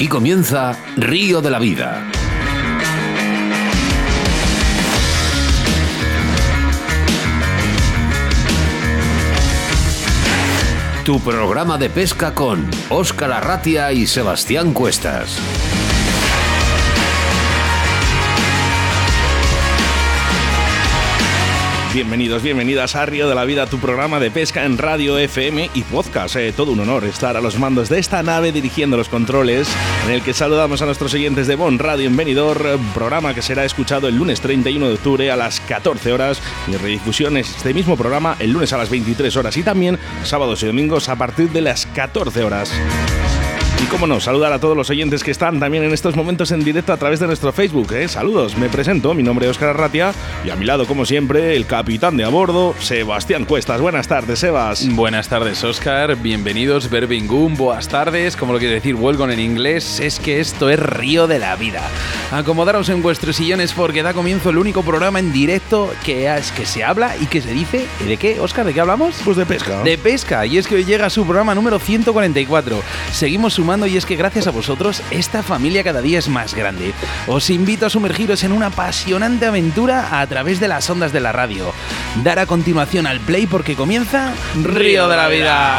Aquí comienza Río de la Vida. Tu programa de pesca con Óscar Arratia y Sebastián Cuestas. Bienvenidos, bienvenidas a Río de la Vida, tu programa de pesca en radio, FM y podcast. Eh, todo un honor estar a los mandos de esta nave dirigiendo los controles, en el que saludamos a nuestros oyentes de Bon Radio en programa que será escuchado el lunes 31 de octubre a las 14 horas y redifusiones este mismo programa el lunes a las 23 horas y también sábados y domingos a partir de las 14 horas. Y cómo no, saludar a todos los oyentes que están también en estos momentos en directo a través de nuestro Facebook. ¿eh? Saludos, me presento, mi nombre es Oscar Arratia y a mi lado, como siempre, el capitán de a bordo, Sebastián Cuestas. Buenas tardes, Sebas. Buenas tardes, Oscar. Bienvenidos, Berbingum. Buenas tardes. Como lo quiere decir Vuelgon en inglés, es que esto es Río de la Vida. Acomodaros en vuestros sillones porque da comienzo el único programa en directo que, es, que se habla y que se dice. ¿Y de qué, Oscar? ¿De qué hablamos? Pues de pesca. De pesca. Y es que hoy llega su programa número 144. Seguimos sumando y es que gracias a vosotros esta familia cada día es más grande. Os invito a sumergiros en una apasionante aventura a través de las ondas de la radio. Dar a continuación al play porque comienza Río de la Vida.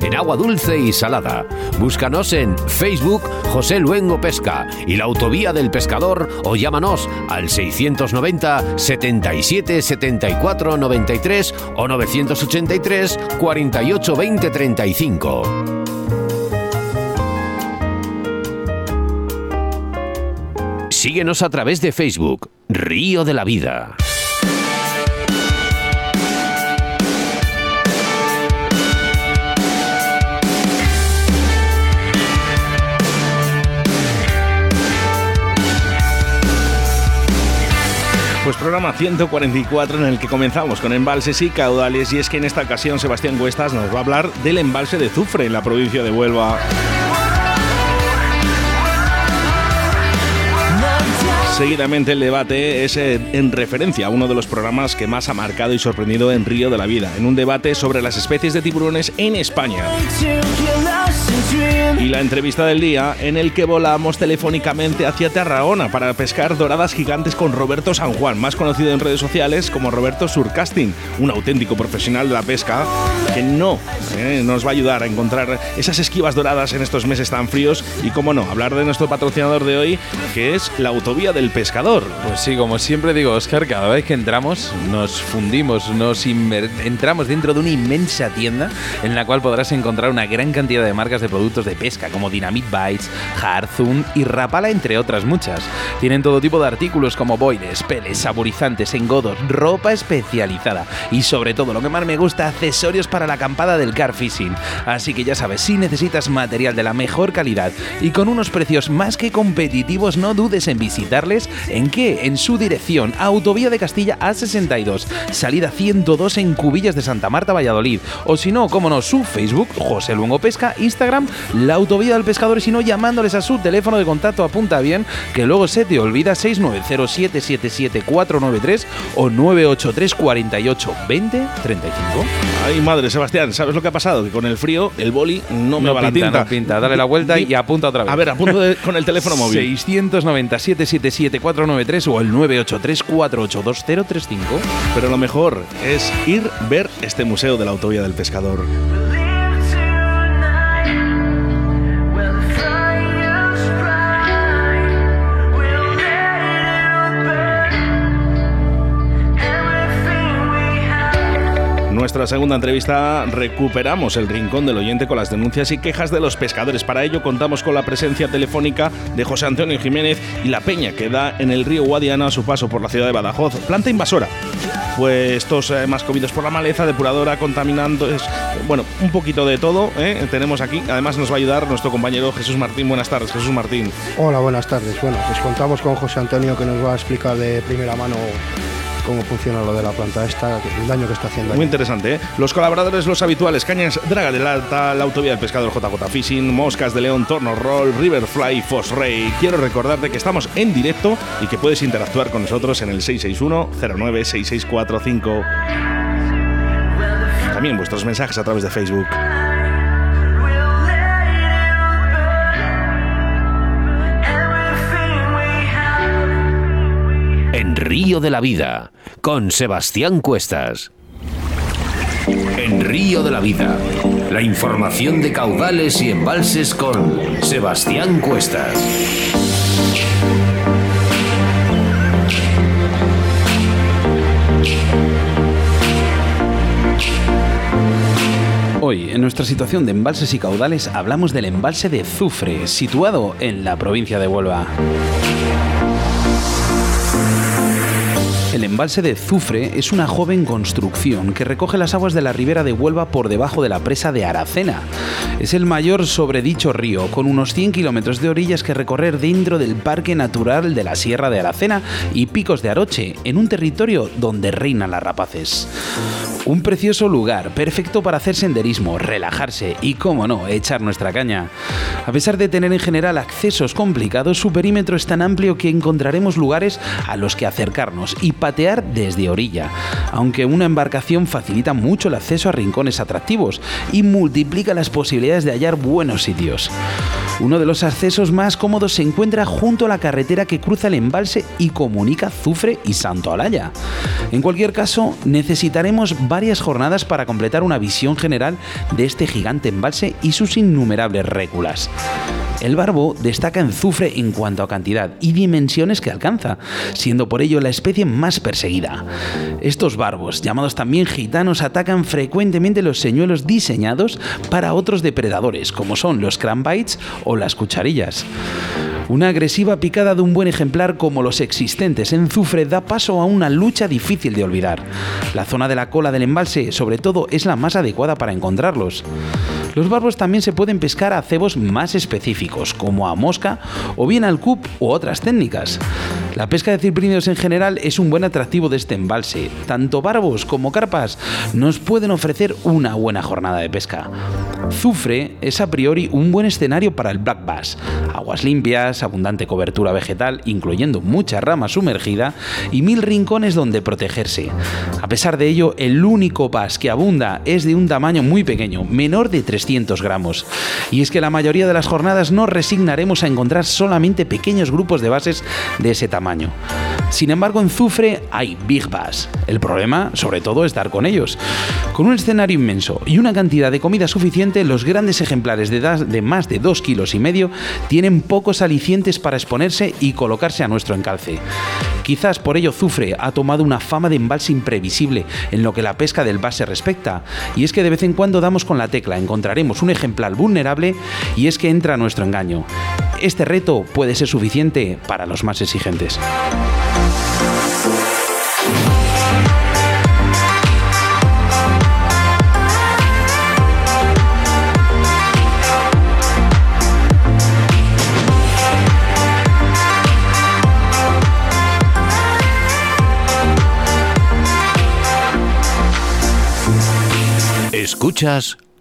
en agua dulce y salada. Búscanos en Facebook José Luengo Pesca y la Autovía del Pescador o llámanos al 690 77 74 93 o 983 48 20 35. Síguenos a través de Facebook, Río de la Vida. Pues programa 144 en el que comenzamos con embalses y caudales y es que en esta ocasión Sebastián Cuestas nos va a hablar del embalse de Zufre en la provincia de Huelva. Seguidamente el debate es en referencia a uno de los programas que más ha marcado y sorprendido en Río de la Vida, en un debate sobre las especies de tiburones en España. Y la entrevista del día en el que volamos telefónicamente hacia Tarragona para pescar doradas gigantes con Roberto San Juan, más conocido en redes sociales como Roberto Surcasting, un auténtico profesional de la pesca que no eh, nos va a ayudar a encontrar esas esquivas doradas en estos meses tan fríos y, como no, hablar de nuestro patrocinador de hoy, que es la Autovía del Pescador. Pues sí, como siempre digo, Oscar, cada vez que entramos nos fundimos, nos entramos dentro de una inmensa tienda en la cual podrás encontrar una gran cantidad de marcas de productos de pesca como Dynamite Bites, Harzun y Rapala, entre otras muchas. Tienen todo tipo de artículos como boiles, peles, saborizantes, engodos, ropa especializada y sobre todo lo que más me gusta, accesorios para la acampada del car fishing. Así que ya sabes, si necesitas material de la mejor calidad y con unos precios más que competitivos, no dudes en ¿En qué? En su dirección, Autovía de Castilla A62, salida 102 en Cubillas de Santa Marta, Valladolid. O si no, como no, su Facebook, José Luengo Pesca, Instagram, la Autovía del Pescador, y si no, llamándoles a su teléfono de contacto, apunta bien, que luego se te olvida 690777493 o 983 48 20 35. Ay, madre, Sebastián, ¿sabes lo que ha pasado? Que con el frío el boli no me No va la pinta, tinta. no pinta. Dale la vuelta y apunta otra vez. A ver, apunto de- con el teléfono móvil. 690-777-493 o el 983-482-035. Pero lo mejor es ir ver este museo de la Autovía del Pescador. Nuestra segunda entrevista recuperamos el rincón del oyente con las denuncias y quejas de los pescadores. Para ello contamos con la presencia telefónica de José Antonio Jiménez y la peña que da en el río Guadiana a su paso por la ciudad de Badajoz. Planta invasora. Pues estos eh, más comidos por la maleza, depuradora, contaminando, es, bueno, un poquito de todo ¿eh? tenemos aquí. Además nos va a ayudar nuestro compañero Jesús Martín. Buenas tardes, Jesús Martín. Hola, buenas tardes. Bueno, pues contamos con José Antonio que nos va a explicar de primera mano cómo funciona lo de la planta esta, el daño que está haciendo. Muy interesante, ¿eh? Los colaboradores, los habituales, Cañas, Draga del Alta, la Autovía del Pescador JJ Fishing, Moscas de León, Torno Roll, Riverfly, Fosray. Quiero recordarte que estamos en directo y que puedes interactuar con nosotros en el 661 096645. También vuestros mensajes a través de Facebook. Río de la Vida, con Sebastián Cuestas. En Río de la Vida, la información de caudales y embalses con Sebastián Cuestas. Hoy, en nuestra situación de embalses y caudales, hablamos del embalse de Zufre, situado en la provincia de Huelva. El embalse de Zufre es una joven construcción que recoge las aguas de la ribera de Huelva por debajo de la presa de Aracena. Es el mayor sobre dicho río, con unos 100 kilómetros de orillas que recorrer dentro del Parque Natural de la Sierra de Aracena y Picos de Aroche, en un territorio donde reinan las rapaces. Un precioso lugar, perfecto para hacer senderismo, relajarse y, cómo no, echar nuestra caña. A pesar de tener en general accesos complicados, su perímetro es tan amplio que encontraremos lugares a los que acercarnos y patear desde orilla, aunque una embarcación facilita mucho el acceso a rincones atractivos y multiplica las posibilidades de hallar buenos sitios. Uno de los accesos más cómodos se encuentra junto a la carretera que cruza el embalse y comunica Zufre y Santo Alaya. En cualquier caso, necesitaremos varias jornadas para completar una visión general de este gigante embalse y sus innumerables réculas. El barbo destaca en Zufre en cuanto a cantidad y dimensiones que alcanza, siendo por ello la especie más perseguida. Estos barbos, llamados también gitanos, atacan frecuentemente los señuelos diseñados para otros depredadores, como son los cranbites o las cucharillas. Una agresiva picada de un buen ejemplar como los existentes en Zufre da paso a una lucha difícil de olvidar. La zona de la cola del embalse, sobre todo, es la más adecuada para encontrarlos. Los barbos también se pueden pescar a cebos más específicos, como a mosca o bien al cup u otras técnicas. La pesca de ciprínidos en general es un buen atractivo de este embalse. Tanto barbos como carpas nos pueden ofrecer una buena jornada de pesca. Zufre es a priori un buen escenario para el black bass. Aguas limpias, abundante cobertura vegetal, incluyendo mucha rama sumergida y mil rincones donde protegerse. A pesar de ello, el único bass que abunda es de un tamaño muy pequeño, menor de 300 gramos. Y es que la mayoría de las jornadas nos resignaremos a encontrar solamente pequeños grupos de bases de ese tamaño. Sin embargo, en Zufre hay Big Bass. El problema, sobre todo, es dar con ellos. Con un escenario inmenso y una cantidad de comida suficiente, los grandes ejemplares de, más de 2 kilos y medio tienen pocos alicientes para exponerse y colocarse a nuestro encalce. Quizás por ello Zufre ha tomado una fama de embalse imprevisible en lo que la pesca del bass se respecta, y es que de vez en cuando damos con la tecla, encontraremos un ejemplar vulnerable y es que entra nuestro engaño. Este reto puede ser suficiente para los más exigentes. Escuchas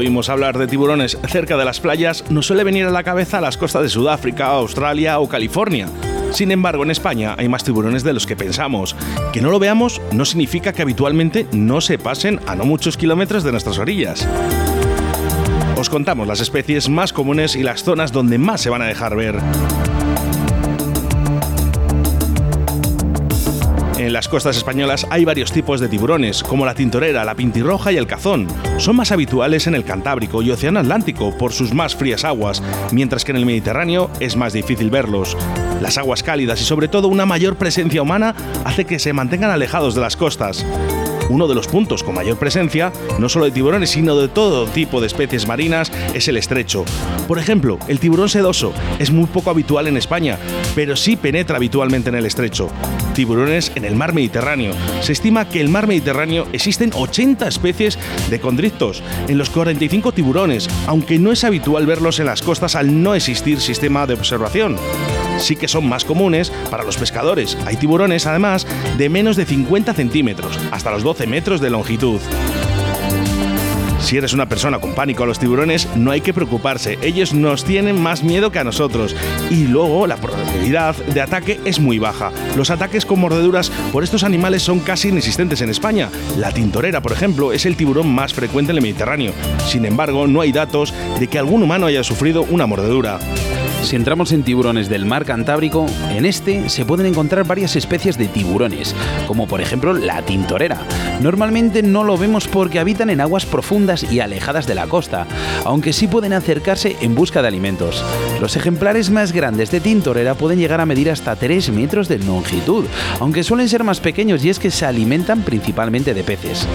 Oímos hablar de tiburones cerca de las playas, nos suele venir a la cabeza las costas de Sudáfrica, Australia o California. Sin embargo, en España hay más tiburones de los que pensamos. Que no lo veamos no significa que habitualmente no se pasen a no muchos kilómetros de nuestras orillas. Os contamos las especies más comunes y las zonas donde más se van a dejar ver. En las costas españolas hay varios tipos de tiburones, como la tintorera, la pintirroja y el cazón. Son más habituales en el Cantábrico y Océano Atlántico por sus más frías aguas, mientras que en el Mediterráneo es más difícil verlos. Las aguas cálidas y sobre todo una mayor presencia humana hace que se mantengan alejados de las costas uno de los puntos con mayor presencia, no solo de tiburones, sino de todo tipo de especies marinas, es el estrecho. Por ejemplo, el tiburón sedoso es muy poco habitual en España, pero sí penetra habitualmente en el estrecho. Tiburones en el mar Mediterráneo. Se estima que en el mar Mediterráneo existen 80 especies de condrictos en los 45 tiburones, aunque no es habitual verlos en las costas al no existir sistema de observación sí que son más comunes para los pescadores. Hay tiburones, además, de menos de 50 centímetros, hasta los 12 metros de longitud. Si eres una persona con pánico a los tiburones, no hay que preocuparse, ellos nos tienen más miedo que a nosotros. Y luego la probabilidad de ataque es muy baja. Los ataques con mordeduras por estos animales son casi inexistentes en España. La tintorera, por ejemplo, es el tiburón más frecuente en el Mediterráneo. Sin embargo, no hay datos de que algún humano haya sufrido una mordedura. Si entramos en tiburones del mar Cantábrico, en este se pueden encontrar varias especies de tiburones, como por ejemplo la tintorera. Normalmente no lo vemos porque habitan en aguas profundas y alejadas de la costa, aunque sí pueden acercarse en busca de alimentos. Los ejemplares más grandes de tintorera pueden llegar a medir hasta 3 metros de longitud, aunque suelen ser más pequeños y es que se alimentan principalmente de peces.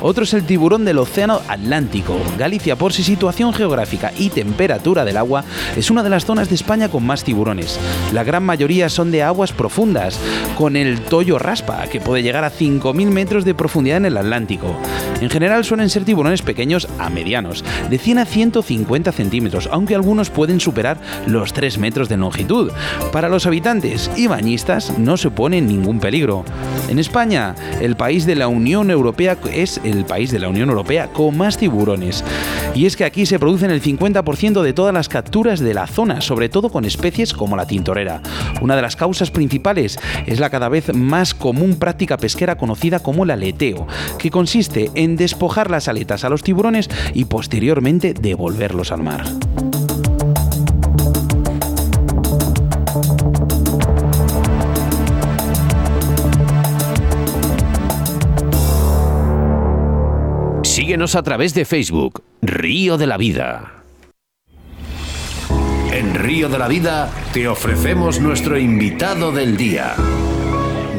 Otro es el tiburón del Océano Atlántico. Galicia, por su situación geográfica y temperatura del agua, es una de las zonas España con más tiburones. La gran mayoría son de aguas profundas, con el toyo raspa, que puede llegar a 5.000 metros de profundidad en el Atlántico. En general suelen ser tiburones pequeños a medianos, de 100 a 150 centímetros, aunque algunos pueden superar los 3 metros de longitud. Para los habitantes y bañistas no se pone ningún peligro. En España, el país de la Unión Europea es el país de la Unión Europea con más tiburones. Y es que aquí se producen el 50% de todas las capturas de la zona, sobre todo con especies como la tintorera. Una de las causas principales es la cada vez más común práctica pesquera conocida como el aleteo, que consiste en despojar las aletas a los tiburones y posteriormente devolverlos al mar. Síguenos a través de Facebook, Río de la Vida. En Río de la Vida te ofrecemos nuestro invitado del día.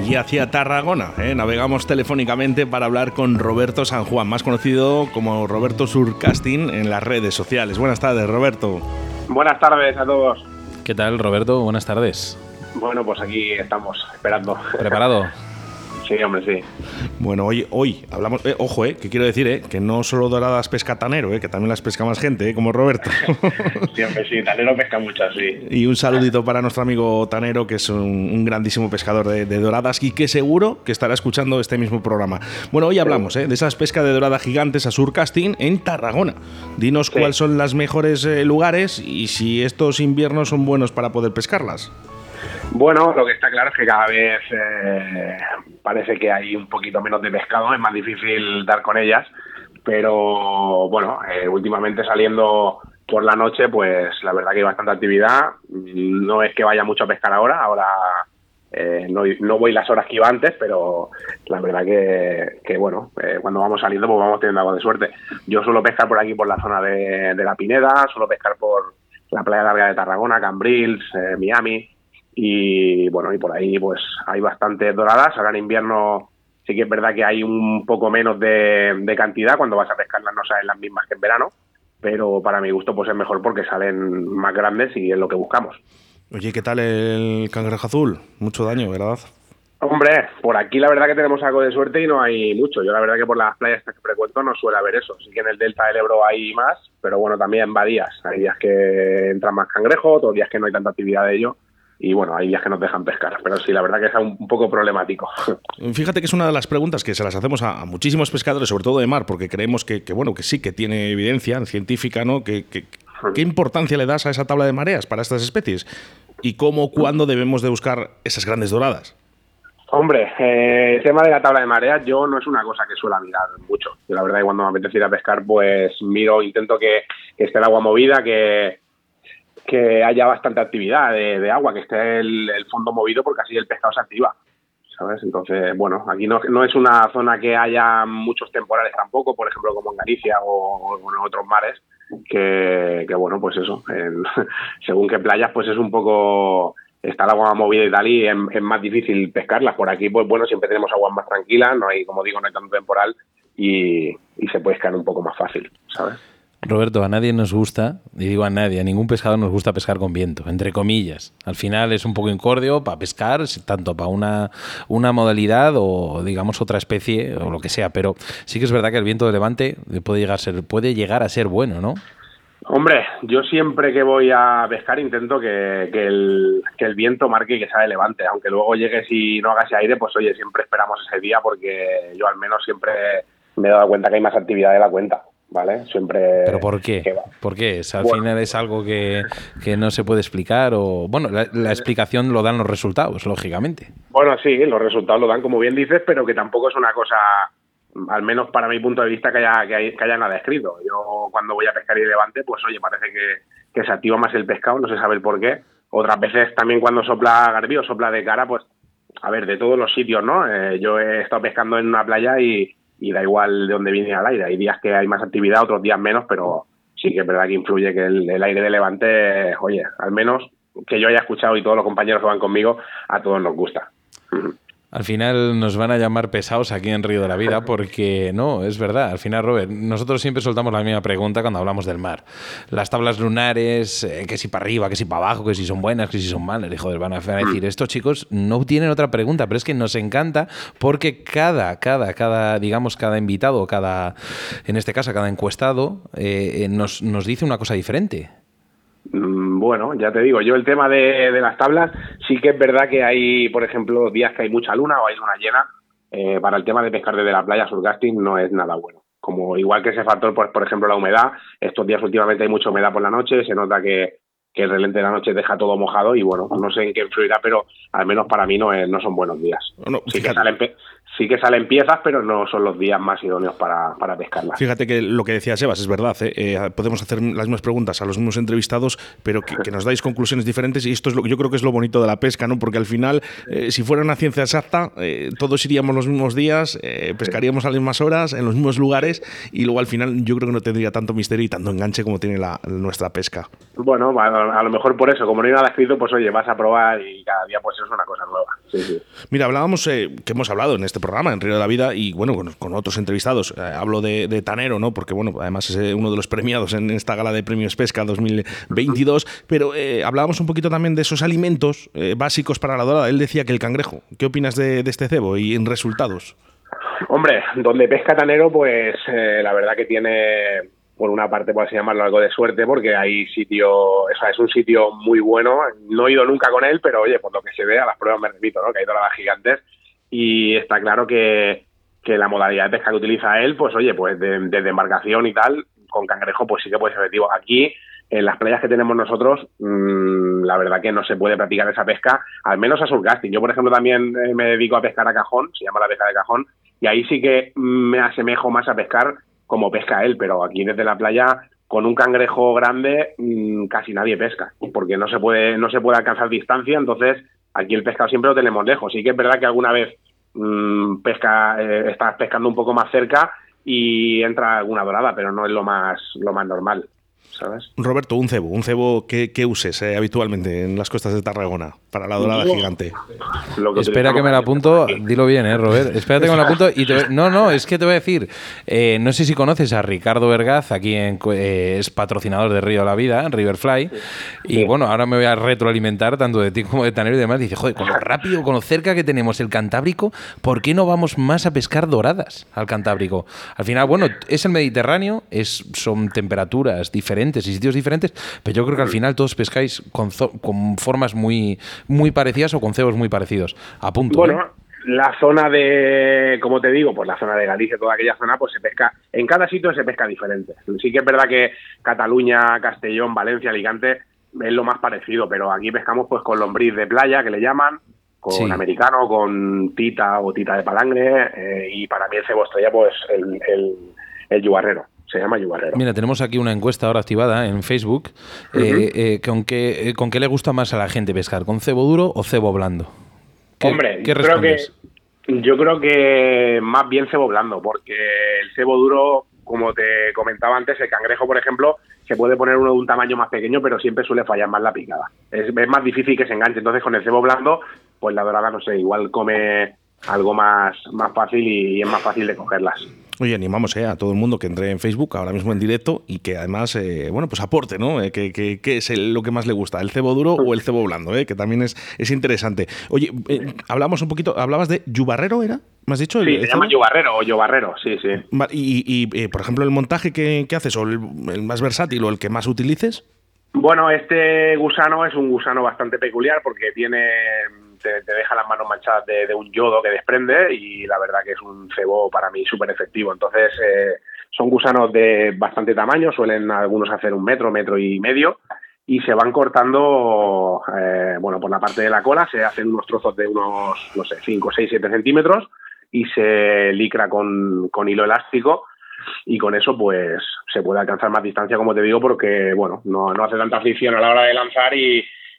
Y hacia Tarragona, ¿eh? navegamos telefónicamente para hablar con Roberto San Juan, más conocido como Roberto Surcasting en las redes sociales. Buenas tardes, Roberto. Buenas tardes a todos. ¿Qué tal, Roberto? Buenas tardes. Bueno, pues aquí estamos, esperando. ¿Preparado? Sí, hombre, sí. Bueno, hoy, hoy hablamos, eh, ojo, eh, que quiero decir, eh, que no solo doradas pesca Tanero, eh, que también las pesca más gente, eh, como Roberto. sí, hombre, sí, Tanero pesca muchas, sí. Y un saludito para nuestro amigo Tanero, que es un, grandísimo pescador de, doradas y que seguro que estará escuchando este mismo programa. Bueno, hoy hablamos eh, de esas pescas de doradas gigantes a surcasting en Tarragona. Dinos cuáles son los mejores eh, lugares y si estos inviernos son buenos para poder pescarlas. Bueno, lo que está claro es que cada vez eh, parece que hay un poquito menos de pescado, es más difícil dar con ellas, pero bueno, eh, últimamente saliendo por la noche, pues la verdad que hay bastante actividad. No es que vaya mucho a pescar ahora, ahora eh, no, voy las horas que iba antes, pero la verdad que, bueno, cuando vamos saliendo pues vamos teniendo algo de suerte. Yo suelo pescar por aquí, por la zona de, de la Pineda, suelo pescar por la playa larga de Tarragona, Cambrils, Miami, y bueno, y por ahí pues hay bastantes doradas. Ahora en invierno sí que es verdad que hay un poco menos de, cantidad, cuando vas a pescarlas no salen las mismas que en verano, pero para mi gusto pues es mejor porque salen más grandes y es lo que buscamos. Oye, ¿qué tal el cangrejo azul? Mucho daño, ¿verdad? Hombre, por aquí la verdad que tenemos algo de suerte y no hay mucho. Yo la verdad que por las playas que frecuento no suele haber eso. Sí que en el delta del Ebro hay más, pero bueno, también va días. Hay días que entran más cangrejos, otros días que no hay tanta actividad de ello y bueno, hay días que nos dejan pescar, pero sí, la verdad que es un, poco problemático. Fíjate que es una de las preguntas que se las hacemos a, muchísimos pescadores, sobre todo de mar, porque creemos que, bueno, que sí, que tiene evidencia científica, ¿no? Que, ¿Qué importancia le das a esa tabla de mareas para estas especies? ¿Y cómo, cuándo debemos de buscar esas grandes doradas? Hombre, eh, el tema de la tabla de mareas yo no es una cosa que suelo mirar mucho. Yo la verdad que cuando me apetece ir a pescar, pues miro, intento que esté el agua movida, que, que haya bastante actividad de, agua, que esté el, fondo movido porque así el pescado se activa. ¿Sabes? Entonces, bueno, aquí no, es una zona que haya muchos temporales tampoco, por ejemplo, como en Galicia o, en otros mares, que, bueno, pues eso, según qué playas, pues es un poco, está el agua movida y tal, y es, más difícil pescarlas. Por aquí, pues bueno, siempre tenemos aguas más tranquilas, no hay, como digo, no hay tanto temporal y, y se puede pescar un poco más fácil, ¿sabes? Roberto, a nadie nos gusta, y digo a nadie, a ningún pescador nos gusta pescar con viento, entre comillas. Al final es un poco incordio para pescar, tanto para una, una modalidad o digamos otra especie o lo que sea, pero sí que es verdad que el viento de levante puede llegar a ser, puede llegar a ser bueno, ¿no? Hombre, yo siempre que voy a pescar intento que, que, el, que el viento marque que sea de levante, aunque luego llegues y no hagas aire, pues oye, siempre esperamos ese día porque yo al menos siempre me he dado cuenta que hay más actividad de la cuenta. ¿Vale? Siempre... ¿Pero por qué? ¿Por qué? ¿Al final es algo que, no se puede explicar o...? Bueno, la, explicación lo dan los resultados, lógicamente. Bueno, sí, los resultados lo dan como bien dices, pero que tampoco es una cosa, al menos para mi punto de vista, que haya, que haya, nada escrito. Yo cuando voy a pescar y levante, pues oye, parece que, se activa más el pescado, no se sabe el por qué. Otras veces también cuando sopla garbí o sopla de cara, pues a ver, de todos los sitios, ¿no? Eh, yo he estado pescando en una playa y, y da igual de dónde viene el aire. Hay días que hay más actividad, otros días menos, pero sí que es verdad que influye que el, aire de levante, oye, al menos que yo haya escuchado y todos los compañeros que van conmigo, a todos nos gusta. Al final nos van a llamar pesados aquí en Río de la Vida porque no, es verdad. Al final, Robert, nosotros siempre soltamos la misma pregunta cuando hablamos del mar. Las tablas lunares, eh, que si para arriba, que si para abajo, que si son buenas, que si son malas. Y joder, van a decir, estos chicos no tienen otra pregunta, pero es que nos encanta porque cada, cada, cada, digamos, cada invitado, cada, en este caso, cada encuestado, eh, eh, nos, nos dice una cosa diferente. Mm, bueno, ya te digo, yo el tema de, las tablas, sí que es verdad que hay, por ejemplo, días que hay mucha luna o hay luna llena, eh, para el tema de pescar desde la playa surgasting no es nada bueno. Como igual que ese factor, pues, por ejemplo, la humedad, estos días últimamente hay mucha humedad por la noche, se nota que, que el relente de la noche deja todo mojado y bueno, no sé en qué influirá, pero al menos para mí no, no son buenos días. sí, que salen, sí, que salen, piezas, pero no son los días más idóneos para, para pescarlas. Fíjate que lo que decía Sebas es verdad, ¿eh? Eh, podemos hacer las mismas preguntas a los mismos entrevistados, pero que, nos dais conclusiones diferentes y esto es lo que yo creo que es lo bonito de la pesca, ¿no? porque al final, eh, si fuera una ciencia exacta, todos iríamos los mismos días, pescaríamos a las mismas horas, en los mismos lugares y luego al final yo creo que no tendría tanto misterio y tanto enganche como tiene la, nuestra pesca. Bueno, a lo mejor por eso, como no hay nada escrito, pues oye, vas a probar y cada día pues es una cosa nueva. Mira, hablábamos, que hemos hablado en este programa, en Río de la Vida, y bueno, con, otros entrevistados, eh, hablo de, Tanero, ¿no? Porque bueno, además es eh, uno de los premiados en esta gala de premios Pesca 2022, pero hablábamos un poquito también de esos alimentos básicos para la dorada. Él decía que el cangrejo. ¿Qué opinas de, este cebo y en resultados? Hombre, donde pesca Tanero, pues la verdad que tiene por una parte, por así llamarlo, algo de suerte, porque hay sitio, o sea, es un sitio muy bueno. No he ido nunca con él, pero oye, por lo que se ve, a las pruebas me repito, ¿no? Que hay las gigantes y está claro que, que la modalidad de pesca que utiliza él, pues oye, pues desde de embarcación y tal, con cangrejo, pues sí que puede ser efectivo. Aquí, en las playas que tenemos nosotros, mmm, la verdad que no se puede practicar esa pesca, al menos a surcasting. Yo, por ejemplo, también eh, me dedico a pescar a cajón, se llama la pesca de cajón, y ahí sí que me asemejo más a pescar como pesca él, pero aquí desde la playa con un cangrejo grande mm, casi nadie pesca, porque no se puede no se puede alcanzar distancia, entonces aquí el pescado siempre lo tenemos lejos. Sí que es verdad que alguna vez mmm, pesca eh, estás pescando un poco más cerca y entra alguna dorada, pero no es lo más lo más normal. Roberto, un cebo, un cebo que, uses eh, habitualmente en las costas de Tarragona para la dorada gigante. Espera que me la apunto, dilo bien, ¿eh, Robert? Espérate que me la apunto y no, no, es que te voy a decir, eh, no sé si conoces a Ricardo Vergaz, aquí en, eh, es patrocinador de Río de la Vida, Riverfly, y bueno, ahora me voy a retroalimentar tanto de ti como de Tanero y demás. dice, joder, con lo rápido, con lo cerca que tenemos el Cantábrico, ¿por qué no vamos más a pescar doradas al Cantábrico? Al final, bueno, es el Mediterráneo, es, son temperaturas diferentes diferentes y sitios diferentes, pero yo creo que al final todos pescáis con, con formas muy, muy parecidas o con cebos muy parecidos. A punto. Bueno, ¿eh? la zona de, como te digo, pues la zona de Galicia, toda aquella zona, pues se pesca, en cada sitio se pesca diferente. Sí que es verdad que Cataluña, Castellón, Valencia, Alicante es lo más parecido, pero aquí pescamos pues con lombriz de playa, que le llaman, con americano, con tita o tita de palangre, eh, y para mí el cebo estrella, pues el, el, el yubarrero se llama yubarrero. Mira, tenemos aquí una encuesta ahora activada en Facebook. Eh, eh, ¿con, qué, ¿Con qué le gusta más a la gente pescar? ¿Con cebo duro o cebo blando? Hombre, ¿qué creo que yo creo que más bien cebo blando, porque el cebo duro, como te comentaba antes, el cangrejo, por ejemplo, se puede poner uno de un tamaño más pequeño, pero siempre suele fallar más la picada. Es, es más difícil que se enganche. Entonces, con el cebo blando, pues la dorada, no sé, igual come algo más, más fácil y es más fácil de cogerlas. Oye, animamos eh, a todo el mundo que entre en Facebook ahora mismo en directo y que además, eh, bueno, pues aporte, ¿no? Eh, que, que, es lo que más le gusta, el cebo duro o el cebo blando, eh, que también es, es interesante. Oye, hablamos un poquito, hablabas de yubarrero, ¿era? ¿Me has dicho? Sí, se llama yubarrero o yubarrero, sí, sí. Y, y por ejemplo, el montaje que, haces o el, más versátil o el que más utilices. Bueno, este gusano es un gusano bastante peculiar porque tiene te, deja las manos manchadas de, un yodo que desprende y la verdad que es un cebo para mí súper efectivo. Entonces, eh, son gusanos de bastante tamaño, suelen algunos hacer un metro, metro y medio y se van cortando, eh, bueno, por la parte de la cola se hacen unos trozos de unos, no sé, 5, 6, 7 centímetros y se licra con, con hilo elástico y con eso pues se puede alcanzar más distancia como te digo porque bueno no, no hace tanta fricción a la hora de lanzar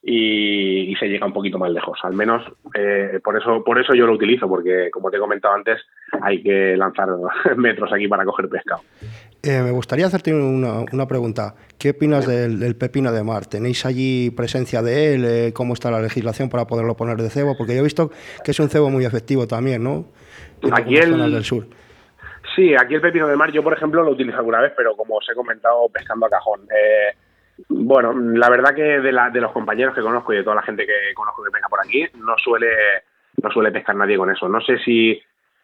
y, y, se llega un poquito más lejos. Al menos eh, por eso por eso yo lo utilizo, porque como te he comentado antes, hay que lanzar metros aquí para coger pescado. Eh, me gustaría hacerte una, una pregunta. ¿Qué opinas del, pepino de mar? ¿Tenéis allí presencia de él? Eh, ¿Cómo está la legislación para poderlo poner de cebo? Porque yo he visto que es un cebo muy efectivo también, ¿no? aquí el... del sur. Sí, aquí el pepino de mar yo, por ejemplo, lo utilizo alguna vez, pero como os he comentado, pescando a cajón. Eh, bueno, la verdad que de, la, de los compañeros que conozco y de toda la gente que conozco que pesca por aquí, no suele, no suele pescar nadie con eso. No sé si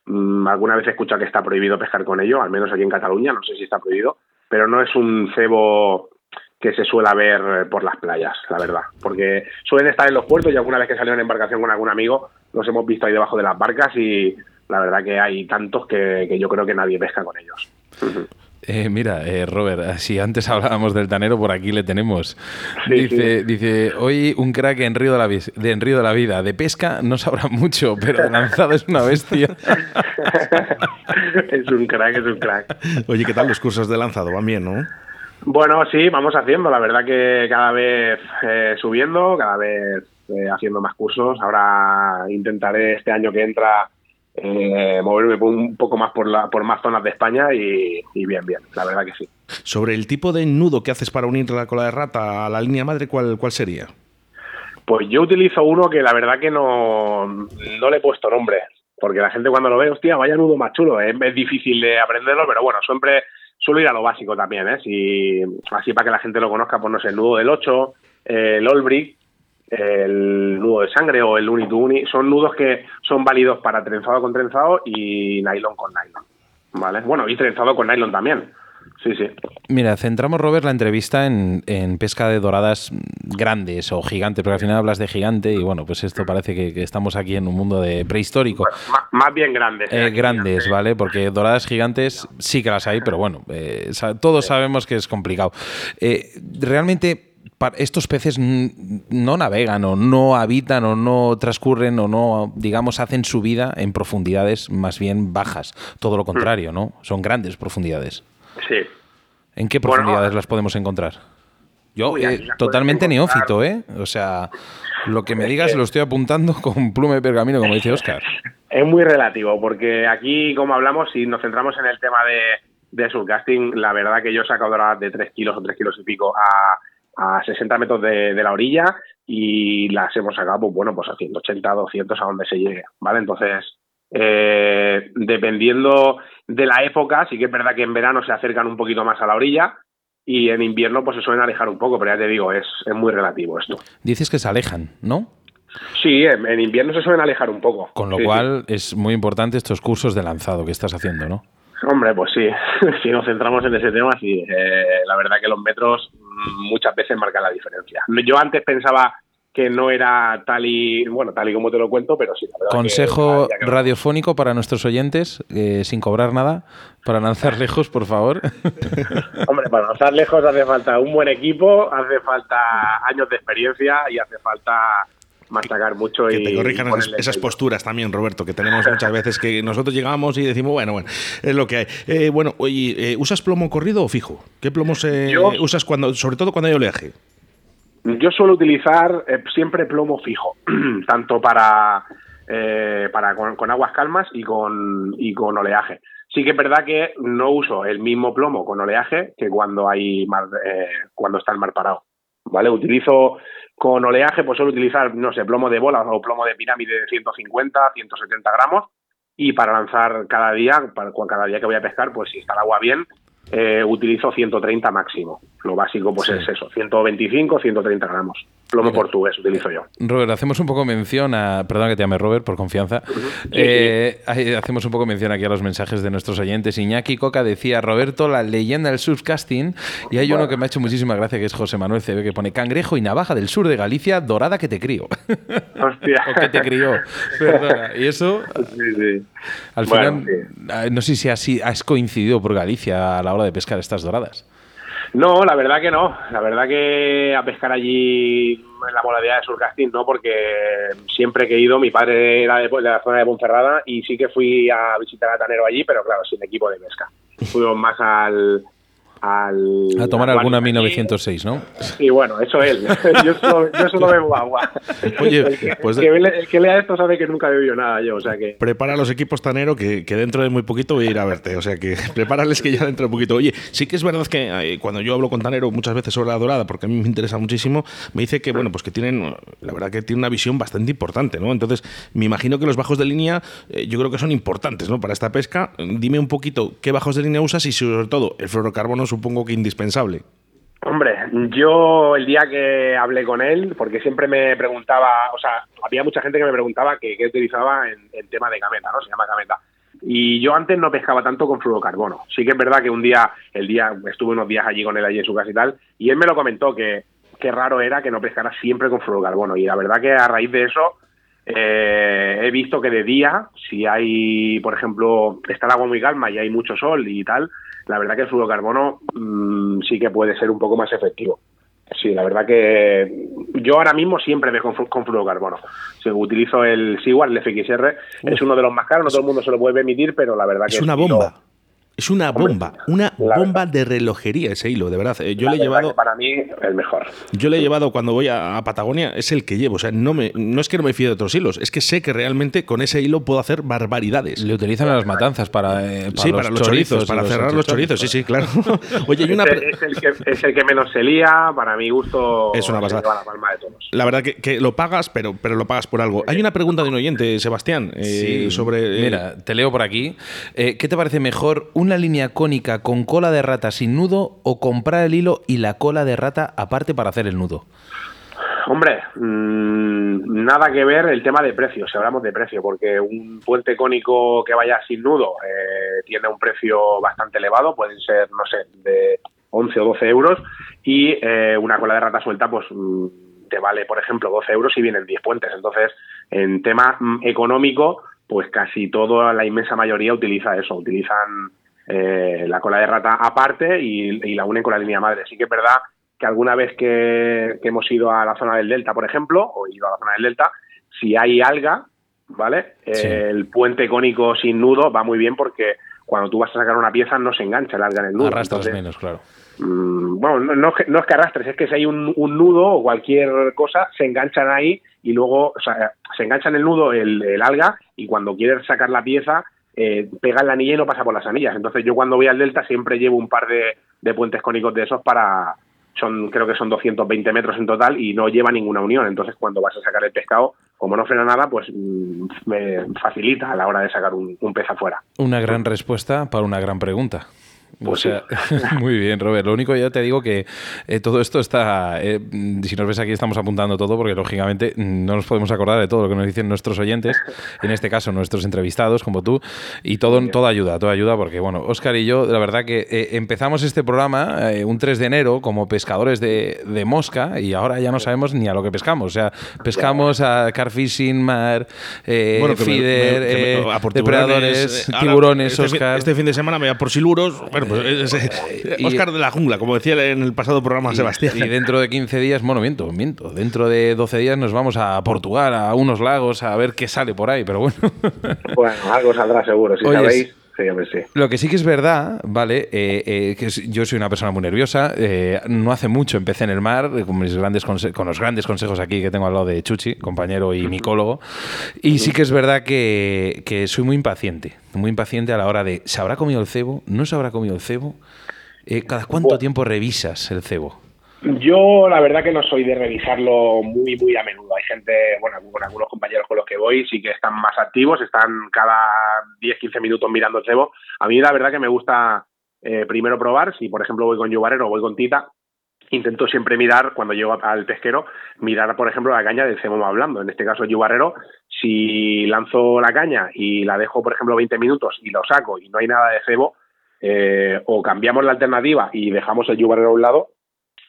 mm, alguna vez he escuchado que está prohibido pescar con ello, al menos aquí en Cataluña, no sé si está prohibido, pero no es un cebo que se suele ver por las playas, la verdad, porque suelen estar en los puertos y alguna vez que salió en embarcación con algún amigo, los hemos visto ahí debajo de las barcas y la verdad que hay tantos que, que yo creo que nadie pesca con ellos. Eh, mira, eh, Robert, si antes hablábamos del tanero, por aquí le tenemos. dice, dice, hoy un crack en Río de la, de, en Río de la Vida. De pesca no sabrá mucho, pero de lanzado es una bestia. es un crack, es un crack. Oye, ¿qué tal los cursos de lanzado? Van bien, ¿no? Bueno, sí, vamos haciendo. La verdad que cada vez eh, subiendo, cada vez haciendo más cursos. Ahora intentaré este año que entra eh, moverme un poco más por, la, por más zonas de España y, bien, bien, la verdad que sí. Sobre el tipo de nudo que haces para unir la cola de rata a la línea madre, ¿cuál, cuál sería? Pues yo utilizo uno que la verdad que no, no le he puesto nombre, porque la gente cuando lo ve, hostia, vaya nudo más chulo, ¿eh? es difícil de aprenderlo, pero bueno, siempre suelo ir a lo básico también, ¿eh? Si, así para que la gente lo conozca, pues no sé, el nudo del 8, el Olbrick, el nudo de sangre o el uni to uni son nudos que son válidos para trenzado con trenzado y nylon con nylon. ¿Vale? Bueno, y trenzado con nylon también. Sí, sí. Mira, centramos, Robert, la entrevista en, pesca de doradas grandes o gigantes, porque al final hablas de gigante y bueno, pues esto parece que, estamos aquí en un mundo de prehistórico. más, bien grandes. Eh, grandes, ¿vale? Porque doradas gigantes sí que las hay, pero bueno, eh, todos sabemos que es complicado. Eh, realmente estos peces no navegan o no habitan o no transcurren o no, digamos, hacen su vida en profundidades más bien bajas. Todo lo contrario, ¿no? Son grandes profundidades. Sí. ¿En qué profundidades las podemos encontrar? Yo, eh, totalmente neófito, ¿eh? O sea, lo que me digas lo estoy apuntando con pluma de pergamino, como dice Oscar. Es muy relativo, porque aquí, como hablamos, si nos centramos en el tema de, de surcasting, la verdad que yo he sacado de 3 kilos o 3 kilos y pico a a 60 metros de, la orilla y las hemos sacado, pues bueno, pues a 180, 200 a donde se llegue, ¿vale? Entonces, eh, dependiendo de la época, sí que es verdad que en verano se acercan un poquito más a la orilla y en invierno pues se suelen alejar un poco, pero ya te digo, es, es muy relativo esto. Dices que se alejan, ¿no? Sí, en, invierno se suelen alejar un poco. Con lo cual es muy importante estos cursos de lanzado que estás haciendo, ¿no? Hombre, pues sí, si nos centramos en ese tema, sí. Eh, la verdad que los metros muchas veces marcan la diferencia. Yo antes pensaba que no era tal y bueno tal y como te lo cuento, pero sí. Consejo radiofónico para nuestros oyentes, eh, sin cobrar nada, para lanzar lejos, por favor. Hombre, para lanzar lejos hace falta un buen equipo, hace falta años de experiencia y hace falta machacar mucho que y te corrijan esas, posturas también, Roberto, que tenemos muchas veces que nosotros llegamos y decimos, bueno, bueno, es lo que hay. Eh, bueno, oye, eh, ¿usas plomo corrido o fijo? ¿Qué plomos usas cuando, sobre todo cuando hay oleaje? Yo suelo utilizar eh, siempre plomo fijo, tanto para, eh, para con, aguas calmas y con, y con oleaje. Sí que es verdad que no uso el mismo plomo con oleaje que cuando hay mar, eh, cuando está el mar parado. ¿Vale? Utilizo con oleaje, pues suelo utilizar, no sé, plomo de bola o plomo de pirámide de 150, 170 gramos. Y para lanzar cada día, para, cada día que voy a pescar, pues si está el agua bien, eh, utilizo 130 máximo. Lo básico pues es eso, 125, 130 gramos. Plomo portugués utilizo yo. Robert, hacemos un poco mención a. Perdón que te llame Robert, por confianza. Eh, hacemos un poco mención aquí a los mensajes de nuestros oyentes. Iñaki Coca decía: Roberto, la leyenda del surfcasting. Y hay uno que me ha hecho muchísima gracia, que es José Manuel CB, que pone cangrejo y navaja del sur de Galicia, dorada que te crío. Hostia. o que te crió. Perdona. Y eso. Sí, sí. Al final, ah, no sé si así has coincidido por Galicia a la hora de pescar estas doradas. No, la verdad que no. La verdad que a pescar allí en la moladera de Surcasting no, porque siempre que he ido, mi padre era de, la zona de Ponferrada y sí que fui a visitar a Tanero allí, pero claro, sin equipo de pesca. Fuimos más al, a tomar alguna 1906, ¿no? Sí, bueno, eso es. yo, solo, bebo agua. Oye, el que, pues el que, lea esto sabe que nunca he bebido nada yo, o sea que... Prepara los equipos Tanero que, que, dentro de muy poquito voy a ir a verte, o sea que prepárales que ya dentro de poquito. Oye, sí que es verdad que eh, cuando yo hablo con Tanero muchas veces sobre la dorada, porque a mí me interesa muchísimo, me dice que, bueno, pues que tienen, la verdad que tiene una visión bastante importante, ¿no? Entonces, me imagino que los bajos de línea eh, yo creo que son importantes, ¿no? Para esta pesca. Dime un poquito qué bajos de línea usas y sobre todo el fluorocarbono supongo que indispensable. Hombre, yo el día que hablé con él, porque siempre me preguntaba, o sea, había mucha gente que me preguntaba qué, utilizaba en, tema de cameta, ¿no? Se llama cameta. Y yo antes no pescaba tanto con fluorocarbono. Sí que es verdad que un día, el día, estuve unos días allí con él allí en su casa y tal, y él me lo comentó que qué raro era que no pescara siempre con fluorocarbono. Y la verdad que a raíz de eso eh, he visto que de día, si hay, por ejemplo, está el agua muy calma y hay mucho sol y tal, la verdad que el fluorocarbono mm, sí que puede ser un poco más efectivo. Sí, la verdad que yo ahora mismo siempre me con, con fluorocarbono. Si utilizo el Seaward, el FXR, es uno de los más caros, no todo el mundo se lo puede permitir, pero la verdad que es una bomba. Es una bomba, una bomba de relojería ese hilo, de verdad. Eh, yo le he llevado. Para mí, el mejor. Yo le he llevado cuando voy a, Patagonia, es el que llevo. O sea, no, me, no es que no me fíe de otros hilos, es que sé que realmente con ese hilo puedo hacer barbaridades. Le utilizan a las matanzas para. Eh, sí, los para los chorizos, para cerrar los chorizos, sí, sí, claro. Oye, hay una. Es el, que, es el que menos se lía, para mi gusto. Es una pasada. La, verdad que, que, lo pagas, pero, pero lo pagas por algo. Hay una pregunta de un oyente, Sebastián, eh, sobre. Mira, te leo por aquí. ¿Qué te parece mejor una línea cónica? con cola de rata sin nudo o comprar el hilo y la cola de rata aparte para hacer el nudo? Hombre, mm, nada que ver el tema de precio, si hablamos de precio, porque un puente cónico que vaya sin nudo eh, tiene un precio bastante elevado, pueden ser, no sé, de 11 o 12 euros, y eh, una cola de rata suelta, pues mm, te vale, por ejemplo, 12 euros y vienen 10 puentes. Entonces, en tema mm, económico, pues casi toda la inmensa mayoría utiliza eso, utilizan eh, la cola de rata aparte y, la unen con la línea madre. Sí que es verdad que alguna vez que, hemos ido a la zona del delta, por ejemplo, o ido a la zona del delta, si hay alga, ¿vale? el puente cónico sin nudo va muy bien porque cuando tú vas a sacar una pieza no se engancha el alga en el nudo. Arrastras menos, claro. Mm, bueno, no, es que arrastres, es que si hay un, nudo o cualquier cosa, se enganchan ahí y luego se engancha en el nudo el alga y cuando quieres sacar la pieza eh, pega la anilla y no pasa por las anillas. Entonces yo cuando voy al Delta siempre llevo un par de, puentes cónicos de esos para, son creo que son 220 metros en total y no lleva ninguna unión. Entonces cuando vas a sacar el pescado, como no frena nada, pues mm, me facilita a la hora de sacar un, pez afuera. Una gran respuesta para una gran pregunta. O sea, muy bien, Robert. Lo único ya te digo que eh, todo esto está, eh, si nos ves aquí estamos apuntando todo porque lógicamente no nos podemos acordar de todo lo que nos dicen nuestros oyentes, en este caso nuestros entrevistados como tú, y todo, toda ayuda, toda ayuda porque bueno, Oscar y yo, la verdad que eh, empezamos este programa un 3 de enero como pescadores de, de, mosca y ahora ya no sabemos ni a lo que pescamos, o sea, pescamos a carfishing, mar, bueno, feeder, depredadores, tiburones, este Oscar. este fin de semana me voy a por siluros, bueno, pues, Oscar de la jungla, como decía en el pasado programa Sebastián. Y dentro de 15 días, bueno, miento, miento. Dentro de 12 días nos vamos a Portugal, a unos lagos, a ver qué sale por ahí, pero bueno. Bueno, algo saldrá seguro, si sabéis. Lo que sí que es verdad, ¿vale? Eh, eh, que yo soy una persona muy nerviosa. Eh, no hace mucho empecé en el mar con, mis grandes con los grandes consejos aquí que tengo al lado de Chuchi, compañero y micólogo. Y sí que es verdad que, que soy muy impaciente. Muy impaciente a la hora de, ¿se habrá comido el cebo? ¿No se habrá comido el cebo? ¿Cada cuánto tiempo revisas el cebo? Yo la verdad que no soy de revisarlo muy, muy a menudo. Hay gente, bueno, con algunos compañeros con los que voy sí que están más activos, están cada 10, 15 minutos mirando el cebo. A mí la verdad que me gusta eh, primero probar, si por ejemplo voy con Yubarero o voy con Tita, intento siempre mirar, cuando llego al pesquero, mirar por ejemplo la caña del cebo más blando. En este caso Yubarero, si lanzo la caña y la dejo por ejemplo 20 minutos y lo saco y no hay nada de cebo, eh, o cambiamos la alternativa y dejamos el yubarero a un lado,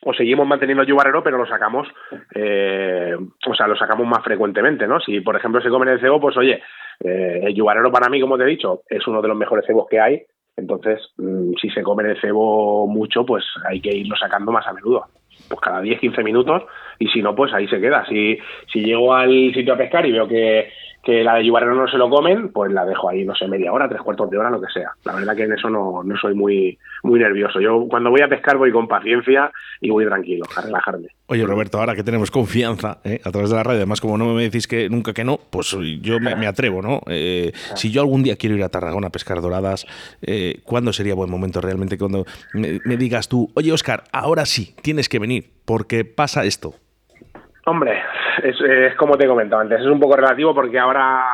o seguimos manteniendo el yubarero, pero lo sacamos, eh, o sea, lo sacamos más frecuentemente, ¿no? Si, por ejemplo, se comen el cebo, pues oye, eh, el yubarero para mí, como te he dicho, es uno de los mejores cebos que hay, entonces, mm, si se come el cebo mucho, pues hay que irlo sacando más a menudo, pues cada 10, 15 minutos, y si no, pues ahí se queda. Si, si llego al sitio a pescar y veo que que la de yubarero no se lo comen, pues la dejo ahí, no sé, media hora, tres cuartos de hora, lo que sea. La verdad que en eso no, no soy muy, muy nervioso. Yo cuando voy a pescar voy con paciencia y voy tranquilo, a relajarme. Oye, Roberto, ahora que tenemos confianza ¿eh? a través de la radio, además como no me decís que nunca que no, pues yo me, atrevo, ¿no? Eh, si yo algún día quiero ir a Tarragona a pescar doradas, eh, ¿cuándo sería buen momento realmente cuando me, me digas tú, oye, Oscar, ahora sí, tienes que venir, porque pasa esto? Hombre, es, como te he comentado antes, es un poco relativo porque ahora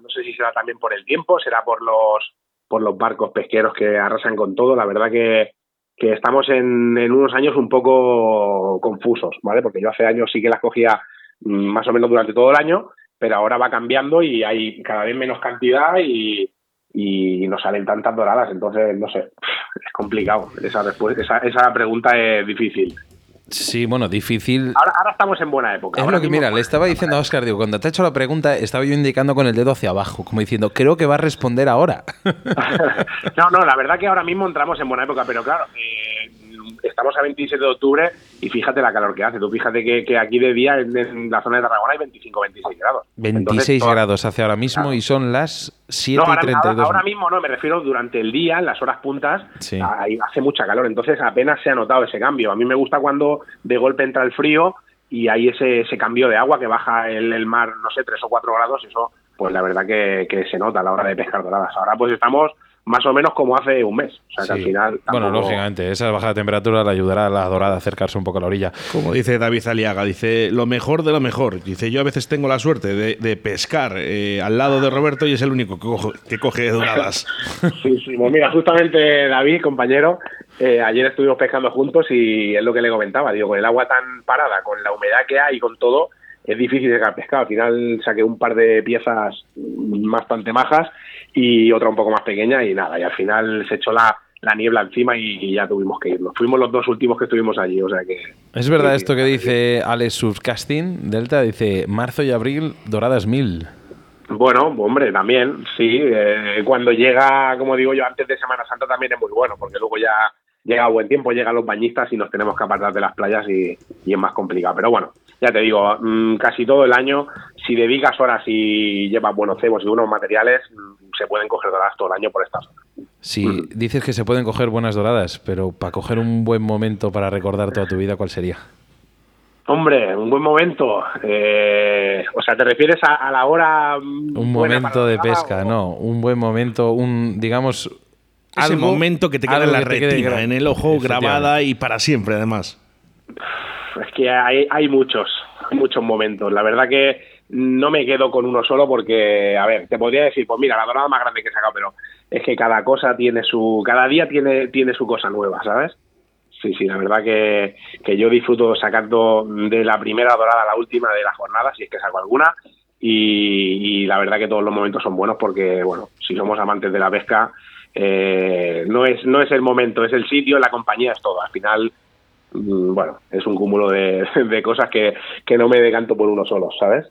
no sé si será también por el tiempo, será por los por los barcos pesqueros que arrasan con todo. La verdad que, que estamos en, en, unos años un poco confusos, ¿vale? Porque yo hace años sí que las cogía mm, más o menos durante todo el año, pero ahora va cambiando y hay cada vez menos cantidad y, y no salen tantas doradas. Entonces, no sé, es complicado. Esa, esa, esa pregunta es difícil. Sí, bueno, difícil. Ahora, ahora, estamos en buena época. Es ahora lo que, mira, le estaba diciendo a Oscar, digo, cuando te ha hecho la pregunta, estaba yo indicando con el dedo hacia abajo, como diciendo, creo que va a responder ahora. no, no, la verdad que ahora mismo entramos en buena época, pero claro, eh, estamos a 27 de octubre y fíjate la calor que hace. Tú fíjate que, que aquí de día en, la zona de Tarragona hay 25, 26 grados. 26 Entonces, grados hace ahora mismo claro. y son las 7 no, y 32. Ahora, ahora, mismo no, me refiero durante el día, en las horas puntas, sí. ahí hace mucha calor. Entonces apenas se ha notado ese cambio. A mí me gusta cuando de golpe entra el frío y hay ese, ese cambio de agua que baja el, el mar, no sé, 3 o 4 grados. Eso, pues la verdad que, que se nota a la hora de pescar doradas. Ahora pues estamos más o menos como hace un mes. O sea, que sí. al final. Tampoco... Bueno, lógicamente, esa baja de temperatura le ayudará a la dorada a acercarse un poco a la orilla. Como dice David Aliaga, dice lo mejor de lo mejor. Dice: Yo a veces tengo la suerte de, de pescar eh, al lado de Roberto y es el único que, cojo, que coge doradas. sí, sí. Pues mira, justamente David, compañero, eh, ayer estuvimos pescando juntos y es lo que le comentaba. Digo, con el agua tan parada, con la humedad que hay, con todo es difícil de sacar pescado. Al final saqué un par de piezas bastante majas y otra un poco más pequeña y nada, y al final se echó la, la niebla encima y, y, ya tuvimos que irnos. Fuimos los dos últimos que estuvimos allí, o sea que... Es verdad esto que dice Alex Subcasting, Delta, dice marzo y abril, doradas mil. Bueno, hombre, también, sí. Eh, cuando llega, como digo yo, antes de Semana Santa también es muy bueno, porque luego ya llega buen tiempo, llegan los bañistas y nos tenemos que apartar de las playas y, y es más complicado. Pero bueno, ya te digo, mmm, casi todo el año, si dedicas horas y llevas buenos cebos y buenos materiales, mmm, se pueden coger doradas todo el año por esta zona. Sí, mm. dices que se pueden coger buenas doradas, pero para coger un buen momento para recordar toda tu vida, ¿cuál sería? Hombre, un buen momento. Eh, o sea, ¿te refieres a, a la hora? Un momento de pesca, o... no. Un buen momento, un, digamos, ese algo, momento que te queda en la retina, en el ojo, grabada y para siempre, además. Es que hay, hay muchos, hay muchos momentos. La verdad que no me quedo con uno solo porque, a ver, te podría decir, pues mira, la dorada más grande que he sacado, pero es que cada cosa tiene su, cada día tiene, tiene su cosa nueva, ¿sabes? Sí, sí, la verdad que, que yo disfruto sacando de la primera dorada a la última de la jornada, si es que saco alguna, y, la verdad que todos los momentos son buenos porque, bueno, si somos amantes de la pesca, eh, no, es, no es el momento, es el sitio, la compañía, es todo. Al final, bueno, es un cúmulo de, de cosas que, que no me decanto por uno solo, ¿sabes?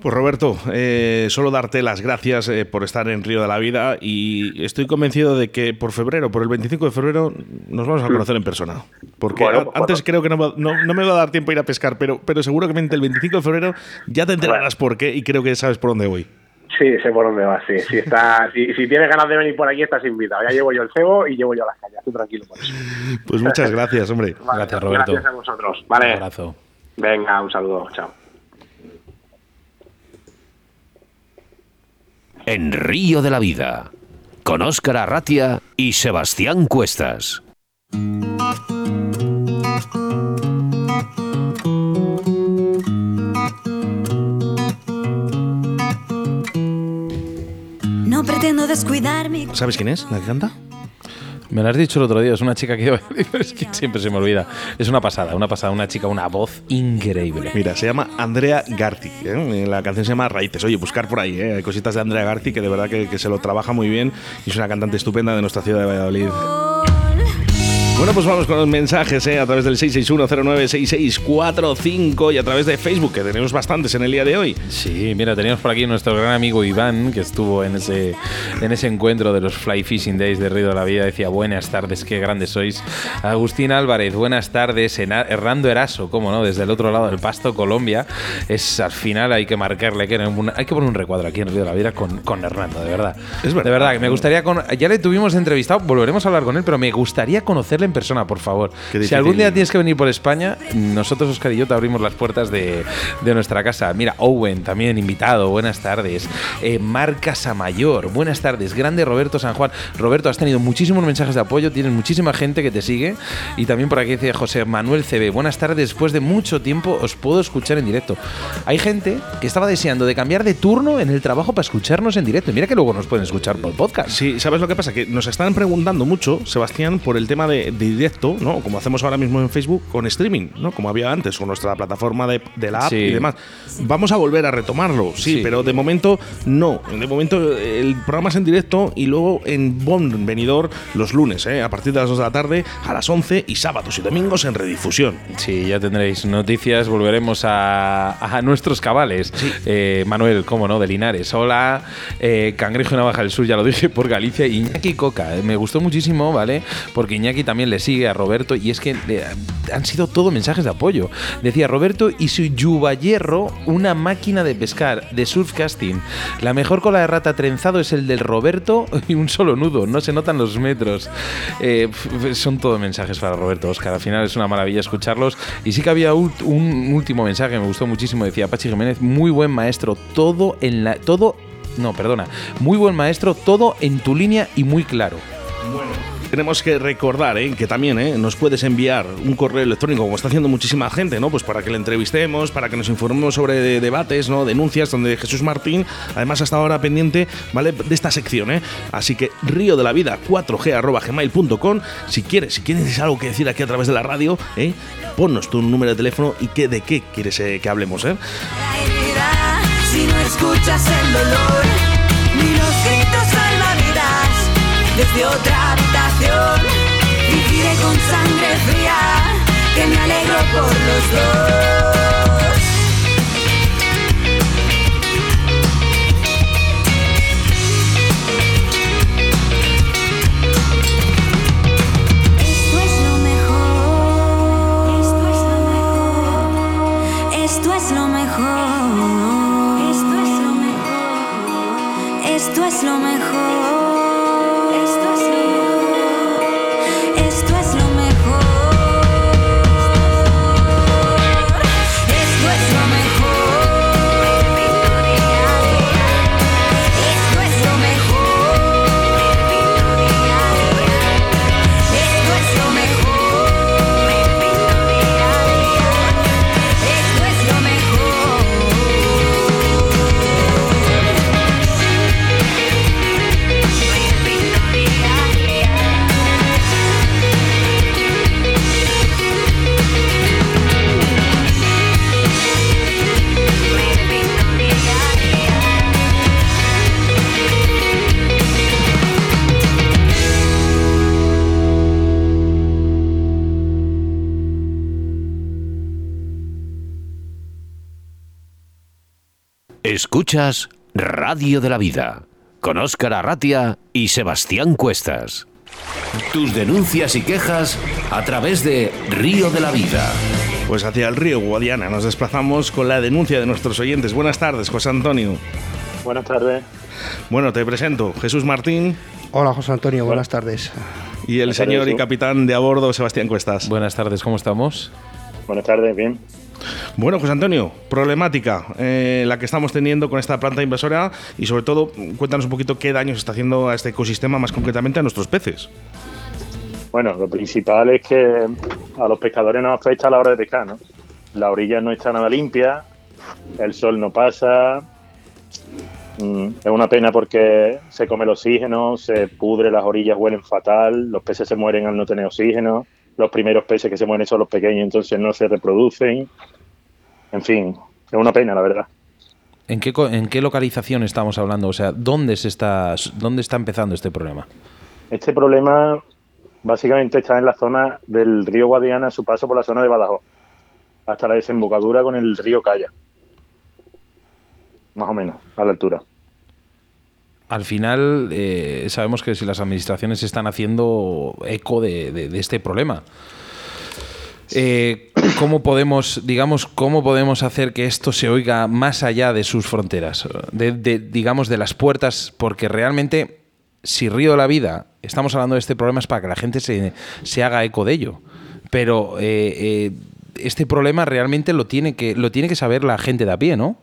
Pues Roberto, eh, solo darte las gracias eh, por estar en Río de la Vida y estoy convencido de que por febrero, por el 25 de febrero, nos vamos a Mm. conocer en persona. Porque Bueno, pues antes bueno. creo que no- no me va a dar tiempo a ir a pescar, pero, pero seguramente el 25 de febrero ya te enterarás por qué y creo que sabes por dónde voy. Sí, sé por dónde vas, sí. Si, está, si, si tienes ganas de venir por aquí, estás invitado. Ya llevo yo el cebo y llevo yo las calles. Tú tranquilo por eso. Pues muchas gracias, hombre. Vale, Gracias, Roberto. Gracias a vosotros. Un Vale. abrazo. Venga, un saludo. Chao. En Río de la Vida, con Óscar Arratia y Sebastián Cuestas. ¿Sabes quién es la que canta? Me lo has dicho el otro día, es una chica que es que siempre se me olvida. Es una pasada, una pasada, una chica, una voz increíble. Mira, se llama Andrea Garci. ¿eh? La canción se llama Raíces. Oye, buscar por ahí. ¿eh? Hay cositas de Andrea Garci que de verdad que, que se lo trabaja muy bien y es una cantante estupenda de nuestra ciudad de Valladolid. Bueno, pues vamos con los mensajes ¿eh? a través del 661096645 y a través de Facebook, que tenemos bastantes en el día de hoy. Sí, mira, teníamos por aquí nuestro gran amigo Iván, que estuvo en ese, en ese encuentro de los Fly Fishing Days de Río de la Vida. Decía, buenas tardes, qué grandes sois. Agustín Álvarez, buenas tardes. Hernando Eraso, cómo no, desde el otro lado del Pasto, Colombia. Es al final hay que marcarle, que, hay que poner un recuadro aquí en Río de la Vida con, con Hernando, de verdad. Es verdad. De verdad, me gustaría. con- ya le tuvimos entrevistado, volveremos a hablar con él, pero me gustaría conocerle en persona, por favor. Si algún día tienes que venir por España, nosotros, Oscar y yo, te abrimos las puertas de, de nuestra casa. Mira, Owen, también invitado, buenas tardes. Eh, Mar Casamayor, buenas tardes. Grande Roberto San Juan. Roberto, has tenido muchísimos mensajes de apoyo, tienes muchísima gente que te sigue. Y también por aquí dice José Manuel CB, buenas tardes. Después de mucho tiempo os puedo escuchar en directo. Hay gente que estaba deseando de cambiar de turno en el trabajo para escucharnos en directo. Mira que luego nos pueden escuchar por podcast. Sí, ¿sabes lo que pasa? Que nos están preguntando mucho, Sebastián, por el tema de directo, ¿no? Como hacemos ahora mismo en Facebook con streaming, ¿no? Como había antes, con nuestra plataforma de, de la app Sí. y demás. Vamos a volver a retomarlo, sí, Sí. pero de momento no. De momento el programa es en directo y luego en Bon Venidor los lunes, ¿eh? A partir de las 2 de la tarde, a las 11 y sábados y domingos en redifusión. Sí, ya tendréis noticias. Volveremos a, a nuestros cabales. Eh, Manuel, cómo no, de Linares. Hola. Eh, Cangrejo y Navaja del Sur, ya lo dije, por Galicia. Iñaki Coca. Eh, Me gustó muchísimo, ¿vale? Porque Iñaki también le sigue a Roberto y es que eh, han sido todo mensajes de apoyo. Decía Roberto y su Yubayerro, una máquina de pescar, de surfcasting. La mejor cola de rata trenzado es el del Roberto y un solo nudo. No se notan los metros. Eh, son todo mensajes para Roberto Oscar. Al final es una maravilla escucharlos. Y sí que había un último mensaje me gustó muchísimo. Decía Pachi Jiménez, muy buen maestro. Todo en la. Todo. No, perdona. Muy buen maestro, todo en tu línea y muy claro. Tenemos que recordar ¿eh? que también ¿eh? nos puedes enviar un correo electrónico, como está haciendo muchísima gente, ¿no? Pues para que le entrevistemos, para que nos informemos sobre de- debates, ¿no? Denuncias, donde Jesús Martín, además hasta ahora pendiente, ¿vale? De esta sección, ¿eh? Así que río de la vida 4g arroba gmail.com. Si quieres, si quieres algo que decir aquí a través de la radio, ¿eh? Ponnos tu número de teléfono y qué, de qué quieres eh, que hablemos, ¿eh? desde otra con sangre fría que me alegro por los dos. Esto es lo mejor. Esto es lo mejor. Esto es lo mejor. Esto es lo mejor. Esto es lo mejor. Escuchas Radio de la Vida con Óscar Arratia y Sebastián Cuestas. Tus denuncias y quejas a través de Río de la Vida. Pues hacia el río Guadiana nos desplazamos con la denuncia de nuestros oyentes. Buenas tardes, José Antonio. Buenas tardes. Bueno, te presento Jesús Martín Hola José Antonio, buenas tardes. y el Buenas señor tardes, y capitán de a bordo, Sebastián Cuestas. Buenas tardes, ¿cómo estamos? Buenas tardes, bien. Bueno, José Antonio, problemática eh, la que estamos teniendo con esta planta invasora y sobre todo cuéntanos un poquito qué daños está haciendo a este ecosistema, más concretamente a nuestros peces. Bueno, lo principal es que a los pescadores nos afecta a la hora de pescar, ¿no? La orilla no está nada limpia, el sol no pasa. Mm, es una pena porque se come el oxígeno, se pudre, las orillas huelen fatal, los peces se mueren al no tener oxígeno, los primeros peces que se mueren son los pequeños, entonces no se reproducen. En fin, es una pena, la verdad. ¿En qué, ¿En qué localización estamos hablando? O sea, ¿dónde, se está, ¿dónde está empezando este problema? Este problema básicamente está en la zona del río Guadiana, a su paso por la zona de Badajoz, hasta la desembocadura con el río Calla. Más o menos, a la altura. Al final, eh, sabemos que si las administraciones están haciendo eco de, este problema. Eh, ¿Cómo podemos, digamos, cómo podemos hacer que esto se oiga más allá de sus fronteras, de, digamos, de las puertas? Porque realmente, si Río la Vida estamos hablando de este problema es para que la gente se, se haga eco de ello. Pero eh, este problema realmente lo tiene que lo tiene que saber la gente de a pie, ¿no?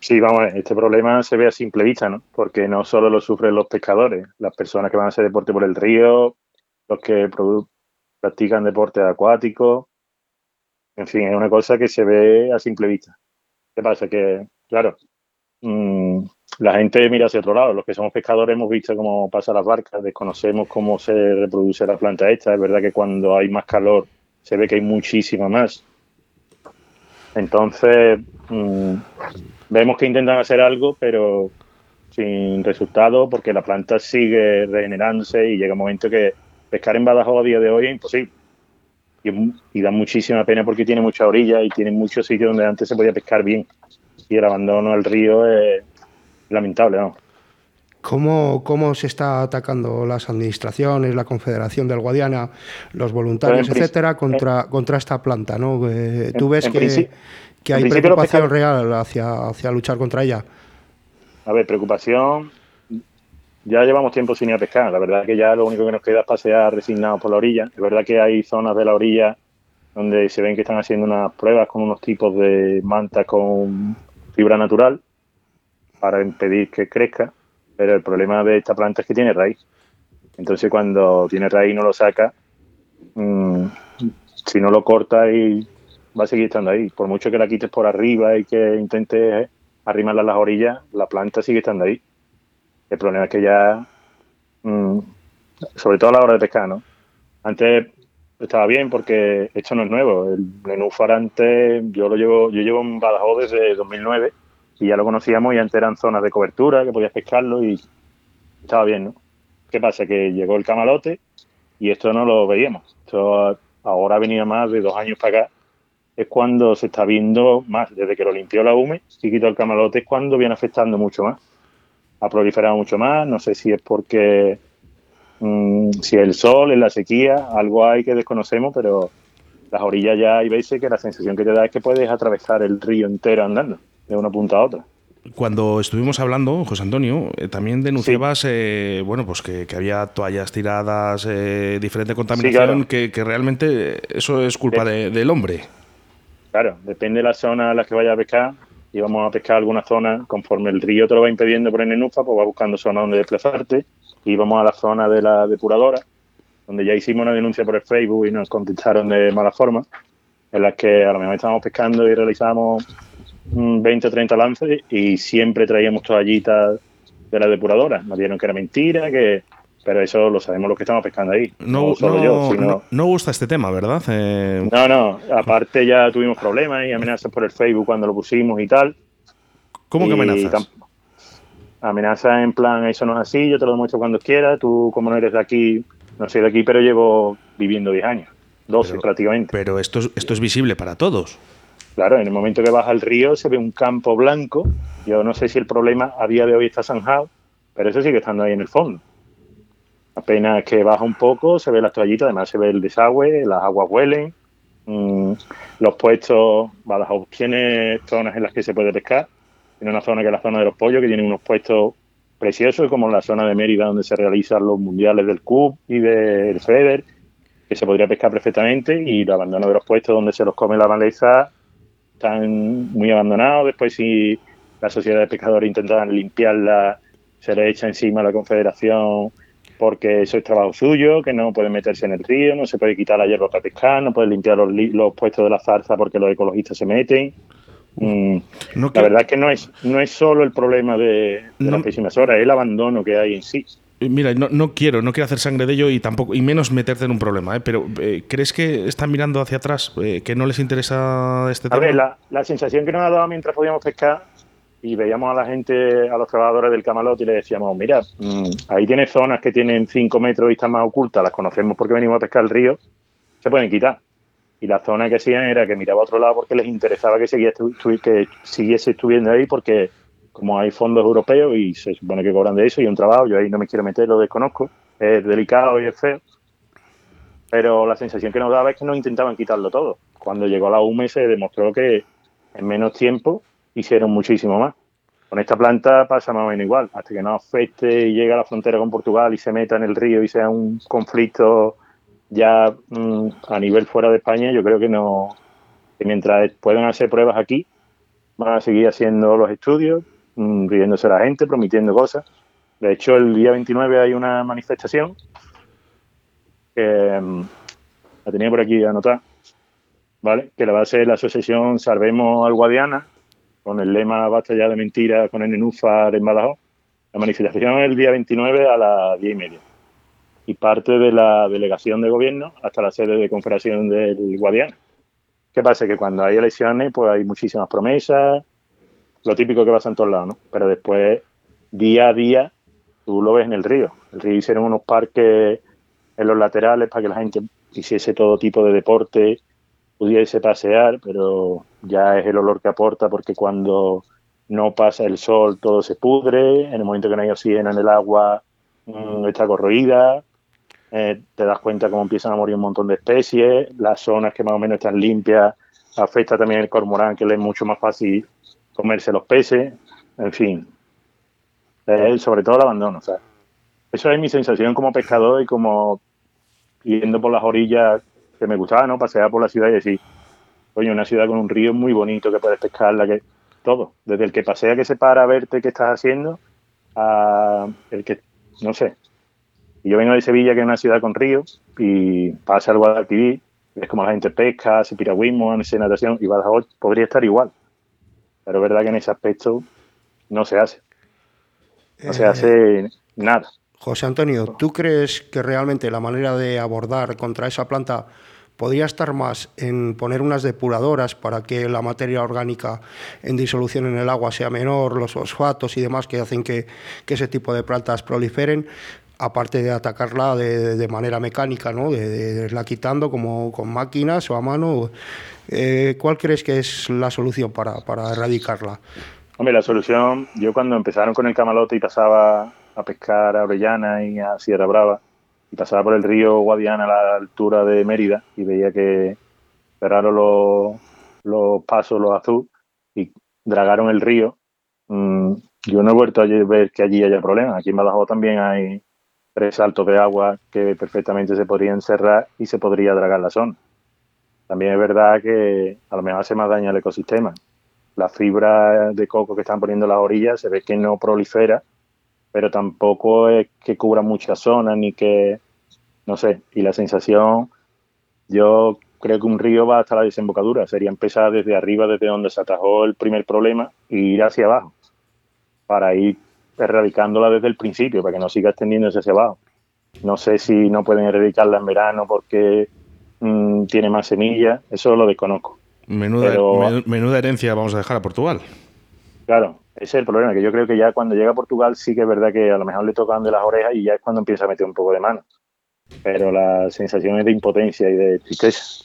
Sí, vamos, este problema se ve a simple vista, ¿no? Porque no solo lo sufren los pescadores, las personas que van a hacer deporte por el río, los que practican deporte acuático. En fin, es una cosa que se ve a simple vista. ¿Qué pasa? Que, claro, mm, la gente mira hacia otro lado. Los que somos pescadores hemos visto cómo pasan las barcas, desconocemos cómo se reproduce la planta esta. Es verdad que cuando hay más calor se ve que hay muchísima más. Entonces, mm, vemos que intentan hacer algo, pero sin resultado, porque la planta sigue regenerándose y llega un momento que pescar en Badajoz a día de hoy es imposible. Y, da muchísima pena porque tiene mucha orilla y tiene muchos sitios donde antes se podía pescar bien. Y el abandono al río es lamentable, ¿no? ¿Cómo, ¿Cómo se está atacando las administraciones, la Confederación del Guadiana, los voluntarios, etcétera, contra, contra esta planta? ¿no? Eh, ¿Tú ves en que, que hay preocupación real hacia, hacia luchar contra ella? A ver, preocupación. Ya llevamos tiempo sin ir a pescar. La verdad que ya lo único que nos queda es pasear resignados por la orilla. Es verdad que hay zonas de la orilla donde se ven que están haciendo unas pruebas con unos tipos de mantas con fibra natural para impedir que crezca. Pero el problema de esta planta es que tiene raíz. Entonces cuando tiene raíz y no lo saca, mm, si no lo corta y va a seguir estando ahí. Por mucho que la quites por arriba y que intentes arrimarla a las orillas, la planta sigue estando ahí. El problema es que ya, mm, sobre todo a la hora de pescar, ¿no? Antes estaba bien porque esto no es nuevo. El nenúfar antes, yo lo llevo, yo llevo en Badajoz desde 2009 y ya lo conocíamos y antes eran zonas de cobertura que podías pescarlo y estaba bien, ¿no? ¿Qué pasa? Que llegó el camalote y esto no lo veíamos. Esto ahora ha venido más de dos años para acá. Es cuando se está viendo más. Desde que lo limpió la UME y quitó el camalote es cuando viene afectando mucho más. Ha proliferado mucho más. No sé si es porque mm, si el sol, en la sequía, algo hay que desconocemos, pero las orillas ya hay veces que la sensación que te da es que puedes atravesar el río entero andando, de una punta a otra. Cuando estuvimos hablando, José Antonio, eh, también denunciabas, eh, bueno, pues que, que había toallas tiradas, eh, diferente contaminación, claro. que, que realmente eso es culpa de- del hombre. Claro, depende de la zona a la que vayas a pescar. Y vamos a pescar alguna zona, conforme el río te lo va impidiendo por el nenufa, pues va buscando zonas donde desplazarte. Y vamos a la zona de la depuradora, donde ya hicimos una denuncia por el Facebook y nos contestaron de mala forma, en las que a lo mejor estábamos pescando y realizamos 20 o 30 lances y siempre traíamos toallitas de la depuradora. Nos dijeron que era mentira, que pero eso lo sabemos los que estamos pescando ahí. No, No, solo no- yo, sino... no- no gusta este tema, ¿verdad? Eh, No, no, aparte ya tuvimos problemas y amenazas por el Facebook cuando lo pusimos y tal. ¿Cómo que amenazas? Amenazas en plan, eso no es así, yo te lo demuestro cuando quieras, tú como no eres de aquí, no soy de aquí, pero llevo viviendo 10 años, 12 Pero- prácticamente. Pero esto es, esto es visible para todos. Claro, en el momento que baja el río se ve un campo blanco. Yo no sé si el problema a día de hoy está zanjado, pero eso sigue estando ahí en el fondo. Apenas que baja un poco, se ve las toallitas, además se ve el desagüe, las aguas huelen, mm, los puestos, Badajoz tiene zonas en las que se puede pescar. Tiene una zona que es la zona de los pollos, que tiene unos puestos preciosos, como la zona de Mérida, donde se realizan los mundiales del CUB y del FEDER, que se podría pescar perfectamente, y el abandono de los puestos donde se los come la maleza están muy abandonados. Después, si la sociedad de pescadores intentan limpiarla, se le echa encima a la Confederación porque eso es trabajo suyo, que no puede meterse en el río, no se puede quitar la hierba para pescar, no puede limpiar los, los puestos de la zarza porque los ecologistas se meten. Mm, No la que- verdad es que no es, no es solo el problema de, de No- las pésimas horas, es el abandono que hay en sí. Eh, Mira, no, no quiero, no quiero hacer sangre de ello y tampoco, y menos meterte en un problema, ¿eh? pero eh, ¿crees que están mirando hacia atrás? eh, ¿Que no les interesa este A tema? ver, la, la sensación que nos ha dado mientras podíamos pescar y veíamos a la gente, a los trabajadores del camalote y le decíamos, mira, mm, ahí tienes zonas que tienen 5 metros y están más ocultas, las conocemos porque venimos a pescar el río, se pueden quitar. Y la zona que hacían era que miraba a otro lado porque les interesaba que, seguía que siguiese estuviendo ahí porque como hay fondos europeos y se supone que cobran de eso y un trabajo, yo ahí no me quiero meter, lo desconozco, es delicado y es feo. Pero la sensación que nos daba es que no intentaban quitarlo todo. Cuando llegó la UME se demostró que en menos tiempo hicieron muchísimo más. Con esta planta pasa más o menos igual. Hasta que no afecte y llegue a la frontera con Portugal y se meta en el río y sea un conflicto ya mm, a nivel fuera de España, yo creo que no. Mientras puedan hacer pruebas aquí, van a seguir haciendo los estudios, mm, riéndose la gente, prometiendo cosas. De hecho, el día 29 hay una manifestación que mm, la tenía por aquí anotada, ¿vale? Que la va a hacer la asociación Salvemos al Guadiana, con el lema Basta ya de mentiras con el nenúfar en Badajoz. La manifestación es el día 29 a las 10 y media. Y parte de la delegación de gobierno hasta la sede de confederación del Guadiana. ¿Qué pasa? Que cuando hay elecciones, pues hay muchísimas promesas, lo típico que pasa en todos lados, ¿no? Pero después, día a día, tú lo ves en el río. El río hicieron unos parques en los laterales para que la gente hiciese todo tipo de deporte, pudiese pasear, pero ya es el olor que aporta porque cuando no pasa el sol todo se pudre, en el momento que no hay oxígeno en el agua mm, está corroída, eh, te das cuenta cómo empiezan a morir un montón de especies, las zonas que más o menos están limpias afecta también el cormorán que le es mucho más fácil comerse los peces, en fin, Eh, sobre todo el abandono, o sea, eso es mi sensación como pescador y como yendo por las orillas que me gustaba, ¿no? Pasear por la ciudad y decir, coño, una ciudad con un río muy bonito que puedes pescarla, que todo, desde el que pasea que se para a verte qué estás haciendo, a el que, no sé. Y yo vengo de Sevilla, que es una ciudad con ríos, y pasa al Guadalquivir, ves como la gente pesca, hace piragüismo, hace natación, y Badajoz podría estar igual. Pero es verdad que en ese aspecto no se hace. No se Eh, hace nada. José Antonio, ¿tú crees que realmente la manera de abordar contra esa planta podría estar más en poner unas depuradoras para que la materia orgánica en disolución en el agua sea menor, los fosfatos y demás que hacen que, que ese tipo de plantas proliferen? Aparte de atacarla de, manera mecánica, ¿no? de, de irla quitando como con máquinas o a mano. Eh, ¿Cuál crees que es la solución para, para erradicarla? Hombre, la solución, yo cuando empezaron con el camalote y pasaba a pescar a Orellana y a Sierra Brava, y pasaba por el río Guadiana a la altura de Mérida, y veía que cerraron los, los pasos, los azul, y dragaron el río, mm, yo no he vuelto a ver que allí haya problemas. Aquí en Badajoz también hay tres saltos de agua que perfectamente se podrían cerrar y se podría dragar la zona. También es verdad que a lo mejor hace más daño al ecosistema la fibra de coco que están poniendo las orillas se ve que no prolifera, pero tampoco es que cubra muchas zonas ni que, no sé, y la sensación, yo creo que un río va hasta la desembocadura, sería empezar desde arriba, desde donde se atajó el primer problema, e ir hacia abajo, para ir erradicándola desde el principio, para que no siga extendiéndose hacia abajo. No sé si no pueden erradicarla en verano porque mm, tiene más semillas, eso lo desconozco. Menuda, Pero- menuda herencia vamos a dejar a Portugal. Claro, ese es el problema, que yo creo que ya cuando llega a Portugal sí que es verdad que a lo mejor le tocan de las orejas y ya es cuando empieza a meter un poco de mano. Pero la sensación es de impotencia y de tristeza.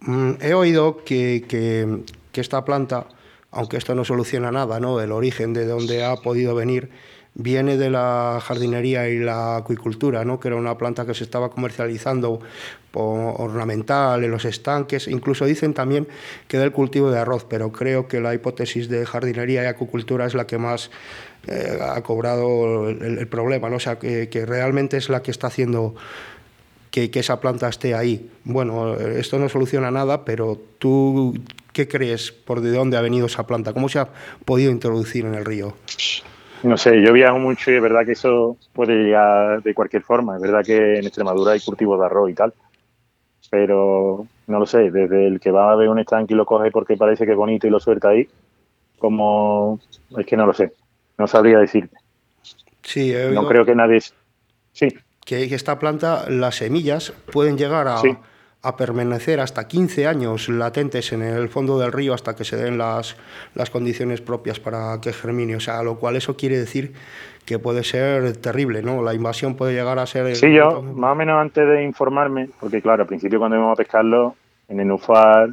Mm, he oído que, que, que esta planta, aunque esto no soluciona nada, ¿no? el origen de dónde ha podido venir, viene de la jardinería y la acuicultura, ¿no? que era una planta que se estaba comercializando por ornamental en los estanques. Incluso dicen también que del cultivo de arroz, pero creo que la hipótesis de jardinería y acuicultura es la que más eh, ha cobrado el, problema, ¿no? o sea, que, realmente es la que está haciendo que, esa planta esté ahí. Bueno, esto no soluciona nada, pero tú, ¿qué crees por de dónde ha venido esa planta? ¿Cómo se ha podido introducir en el río? No sé, yo viajo mucho y es verdad que eso puede llegar de cualquier forma. Es verdad que en Extremadura hay cultivos de arroz y tal. Pero no lo sé, desde el que va a ver un estanque y lo coge porque parece que es bonito y lo suelta ahí, como. Es que no lo sé. No sabría decirte. Sí, no creo que nadie. Sí. Que esta planta, las semillas pueden llegar a. Sí a permanecer hasta 15 años latentes en el fondo del río hasta que se den las, las condiciones propias para que germine. O sea, lo cual eso quiere decir que puede ser terrible, ¿no? La invasión puede llegar a ser... Sí, yo, más o menos antes de informarme, porque claro, al principio cuando íbamos a pescarlo, en el Nufar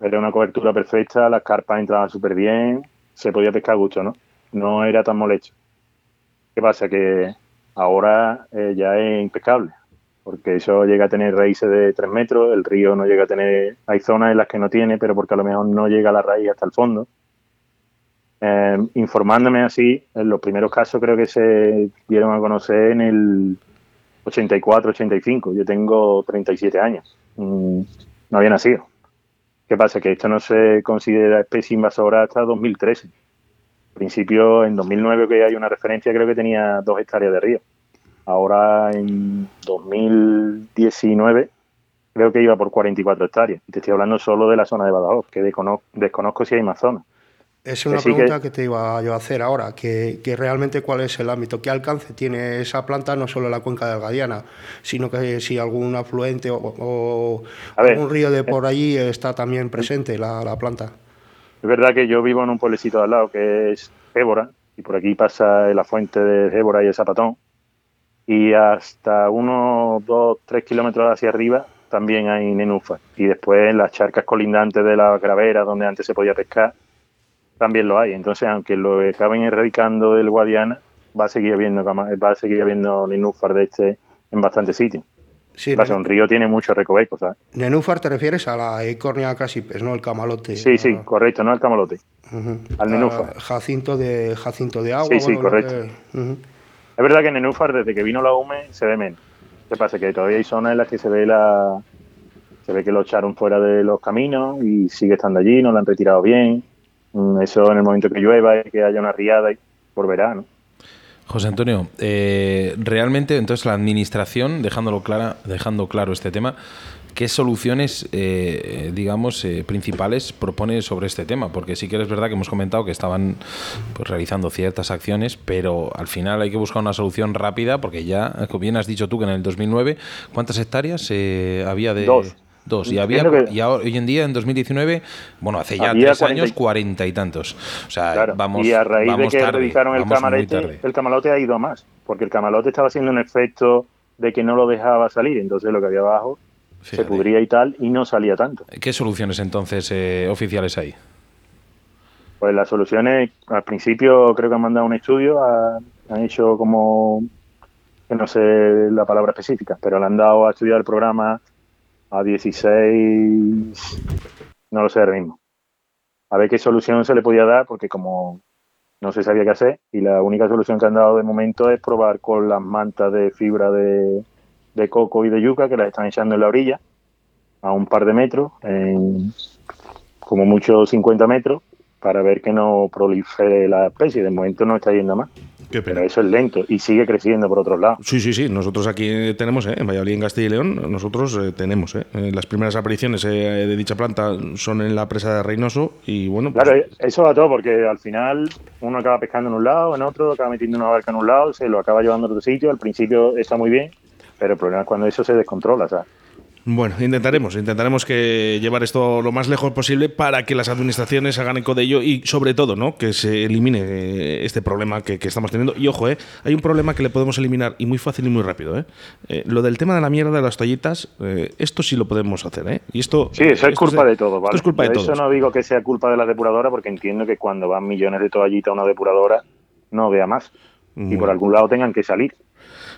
era una cobertura perfecta, las carpas entraban súper bien, se podía pescar a gusto, ¿no? No era tan molesto. ¿Qué pasa? Que ahora eh, ya es impecable porque eso llega a tener raíces de 3 metros, el río no llega a tener, hay zonas en las que no tiene, pero porque a lo mejor no llega la raíz hasta el fondo. Eh, informándome así, en los primeros casos creo que se dieron a conocer en el 84, 85, yo tengo 37 años, mm, no había nacido. ¿Qué pasa? Que esto no se considera especie invasora hasta 2013. En principio, en 2009 que hay una referencia, creo que tenía dos hectáreas de río. Ahora en 2019 creo que iba por 44 hectáreas. Te estoy hablando solo de la zona de Badajoz, que desconozco, desconozco si hay más zonas. Es una Así pregunta que... que... te iba yo a hacer ahora, que, que, realmente cuál es el ámbito, qué alcance tiene esa planta, no solo en la cuenca del Gadiana, sino que si algún afluente o, o algún río de por allí está también presente la, la, planta. Es verdad que yo vivo en un pueblecito de al lado que es Ébora, y por aquí pasa la fuente de Ébora y el Zapatón, y hasta unos 2, 3 kilómetros hacia arriba también hay nenúfar. Y después en las charcas colindantes de la gravera, donde antes se podía pescar, también lo hay. Entonces, aunque lo acaben erradicando del Guadiana, va a seguir habiendo, va a seguir habiendo nenúfar de este en bastantes sitios. Sí, Pasa, un río tiene muchos recovecos, ¿sabes? Nenúfar te refieres a la Ecornia casipes, ¿no? El camalote. Sí, sí, correcto, no el camalote. Uh -huh. Al nenúfar. Jacinto de, jacinto de agua. Sí, sí, bueno, correcto. Que... Uh -huh. Es verdad que en Nenúfar, desde que vino la UME, se ve menos. ¿Qué pasa? Que todavía hay zonas en las que se ve la se ve que lo echaron fuera de los caminos y sigue estando allí, no lo han retirado bien. Mm, eso en el momento que llueva y que haya una riada por verano. José Antonio, eh, realmente entonces la administración, dejándolo clara, dejando claro este tema, ¿qué soluciones, eh, digamos, eh, principales propone sobre este tema? Porque sí que es verdad que hemos comentado que estaban pues, realizando ciertas acciones, pero al final hay que buscar una solución rápida, porque ya, como bien has dicho tú, que en el 2009, ¿cuántas hectáreas eh, había de...? Dos. Dos. Y, había, y ahora, hoy en día, en 2019, bueno, hace ya tres 40... años, cuarenta y tantos. O sea, claro. vamos Y a raíz vamos de que tarde, dedicaron el tarde. el camalote ha ido más, porque el camalote estaba haciendo un efecto de que no lo dejaba salir, entonces lo que había abajo se pudría y tal, y no salía tanto. ¿Qué soluciones entonces eh, oficiales hay? Pues las soluciones, al principio creo que han mandado un estudio, a- han hecho como, que no sé la palabra específica, pero le han dado a estudiar el programa a 16, no lo sé ahora mismo. A ver qué solución se le podía dar, porque como no se sabía qué hacer, y la única solución que han dado de momento es probar con las mantas de fibra de, de coco y de yuca, que las están echando en la orilla, a un par de metros, en como mucho 50 metros, para ver que no prolifere la especie. De momento no está yendo más. Pero eso es lento y sigue creciendo por otro lado. Sí, sí, sí. Nosotros aquí tenemos, ¿eh? en Valladolid, en Castilla y León, nosotros eh, tenemos. ¿eh? Eh, Las primeras apariciones eh, de dicha planta son en la presa de Reynoso y bueno, pues, Claro, eso va todo porque al final uno acaba pescando en un lado, en otro, acaba metiendo una barca en un lado, se lo acaba llevando a otro sitio. Al principio está muy bien, pero el problema es cuando eso se descontrola, ¿sabes? Bueno, intentaremos, intentaremos que llevar esto lo más lejos posible para que las administraciones hagan eco de ello y sobre todo, ¿no? Que se elimine eh, este problema que, que estamos teniendo. Y ojo, ¿eh? hay un problema que le podemos eliminar y muy fácil y muy rápido, ¿eh? Eh, lo del tema de la mierda de las toallitas, eh, esto sí lo podemos hacer, ¿eh? Y esto Sí, eso es culpa de- de todos, ¿vale? Esto es culpa de Por todos. Eso no digo que sea culpa de la depuradora, porque entiendo que cuando van millones de toallitas a una depuradora, no vea más. Y por algún lado tengan que salir.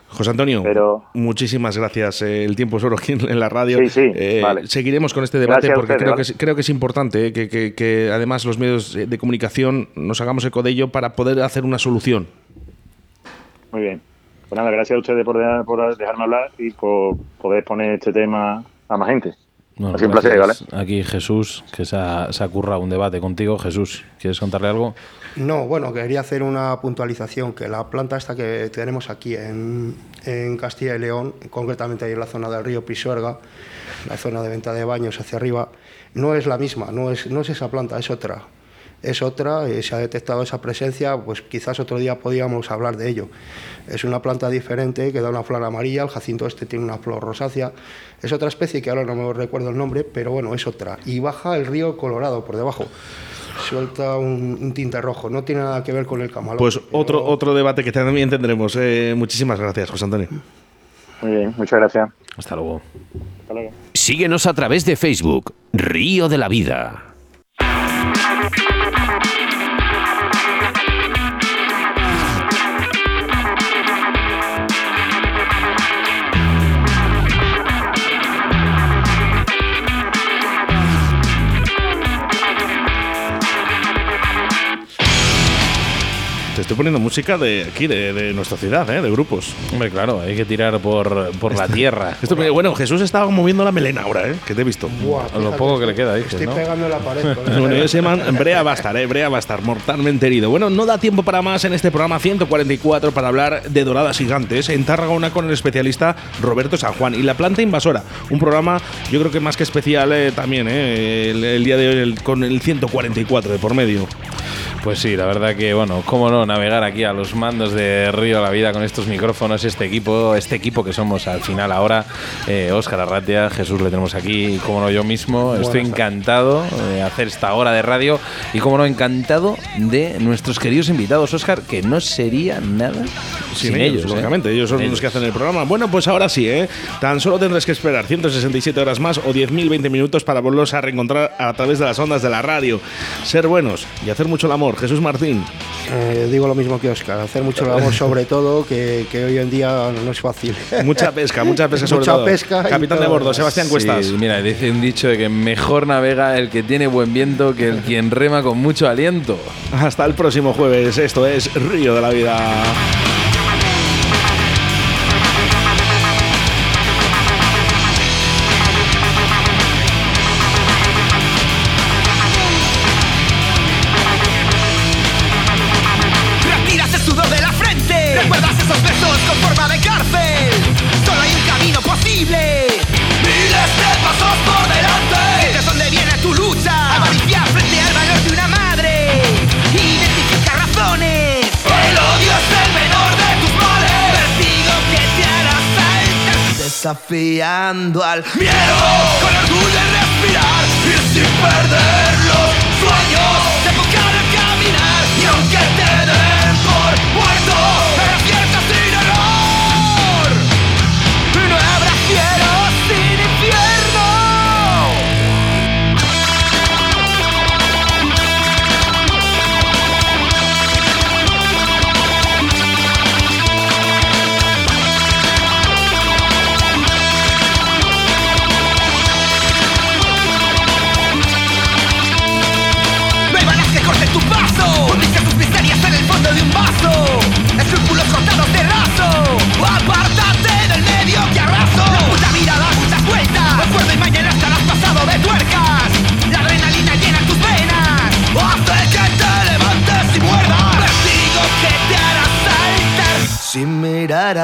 José Antonio, Pero- muchísimas gracias. eh, el tiempo es oro aquí en, la radio. Sí, sí, Eh, vale. Seguiremos con este debate Gracias porque ustedes, creo, ¿vale? que, es, creo que es importante eh, que, que- que además los medios de comunicación nos hagamos eco de ello para poder hacer una solución. Muy bien. Pues nada, gracias a ustedes por, dejar- por dejarme hablar y por poder poner este tema a más gente. Bueno, Ha sido un placer. Aquí Jesús, que se ha, se ha currado un debate contigo. Jesús, ¿quieres contarle algo? No, bueno, quería hacer una puntualización, que la planta esta que tenemos aquí en, en Castilla y León, concretamente ahí en la zona del río Pisuerga, la zona de venta de baños hacia arriba, no es la misma, no es, no es esa planta, es otra. Es otra, eh, se ha detectado esa presencia, pues quizás otro día podíamos hablar de ello. Es una planta diferente que da una flor amarilla, el jacinto este tiene una flor rosácea. Es otra especie que ahora no me recuerdo el nombre, pero bueno, es otra. Y baja el río Colorado por debajo suelta un, un tinte rojo. No tiene nada que ver con el camalón. Pues pero- otro, otro debate que también tendremos. Eh, muchísimas gracias, José Antonio. Muy bien, muchas gracias. Hasta luego. Hasta luego. Síguenos a través de Facebook, Río de la Vida. Te estoy poniendo música de aquí, de, de nuestra ciudad, ¿eh? de grupos. Hombre, claro, hay que tirar por, por la tierra. Esto, bueno, Jesús estaba moviendo la melena ahora, ¿eh? que te he visto. Buah, Lo poco que le queda, dices, Estoy ¿no? pegando la pared. con Bueno, ellos se llaman Brea Bastar, ¿eh? Brea Bastar, mortalmente herido. Bueno, no da tiempo para más en este programa 144 para hablar de doradas gigantes en Tarragona con el especialista Roberto San Juan y la planta invasora. Un programa, yo creo que más que especial eh, también, ¿eh? el, el día de hoy el- con el 144 de por medio. Pues sí, la verdad que, bueno, cómo no navegar aquí a los mandos de Río la Vida con estos micrófonos, este equipo, este equipo que somos al final ahora. Eh, Óscar Arratia, Jesús le tenemos aquí, y cómo no yo mismo. Estoy encantado de hacer esta hora de radio y, cómo no, encantado de nuestros queridos invitados, Óscar, que no sería nada sin, ellos. ¿eh? lógicamente, ellos son los que hacen el programa. Bueno, pues ahora sí, ¿eh? Tan solo tendrás que esperar 167 horas más o 10.020 minutos para volverlos a reencontrar a través de las ondas de la radio. Ser buenos y hacer mucho el amor. Jesús Martín. Eh, digo lo mismo que Oscar, hacer mucho labor sobre todo, que, que hoy en día no es fácil. Mucha pesca, mucha pesca sobre Mucha todo. pesca Capitán de bordo, Sebastián Cuestas. Sí, mira, dice un dicho de que mejor navega el que tiene buen viento que el quien rema con mucho aliento. Hasta el próximo jueves. Esto es Río de la Vida. Desafiando al miedo. Con orgullo en respirar. Y sin perder los sueños.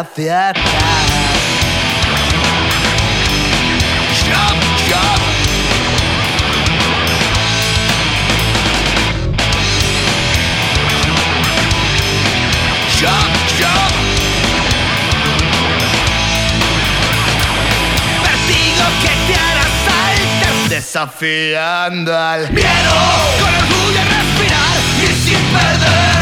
Hacia atrás Jump, jump Jump, jump. Vertigo que desafiando al miedo con orgullo a respirar y sin perder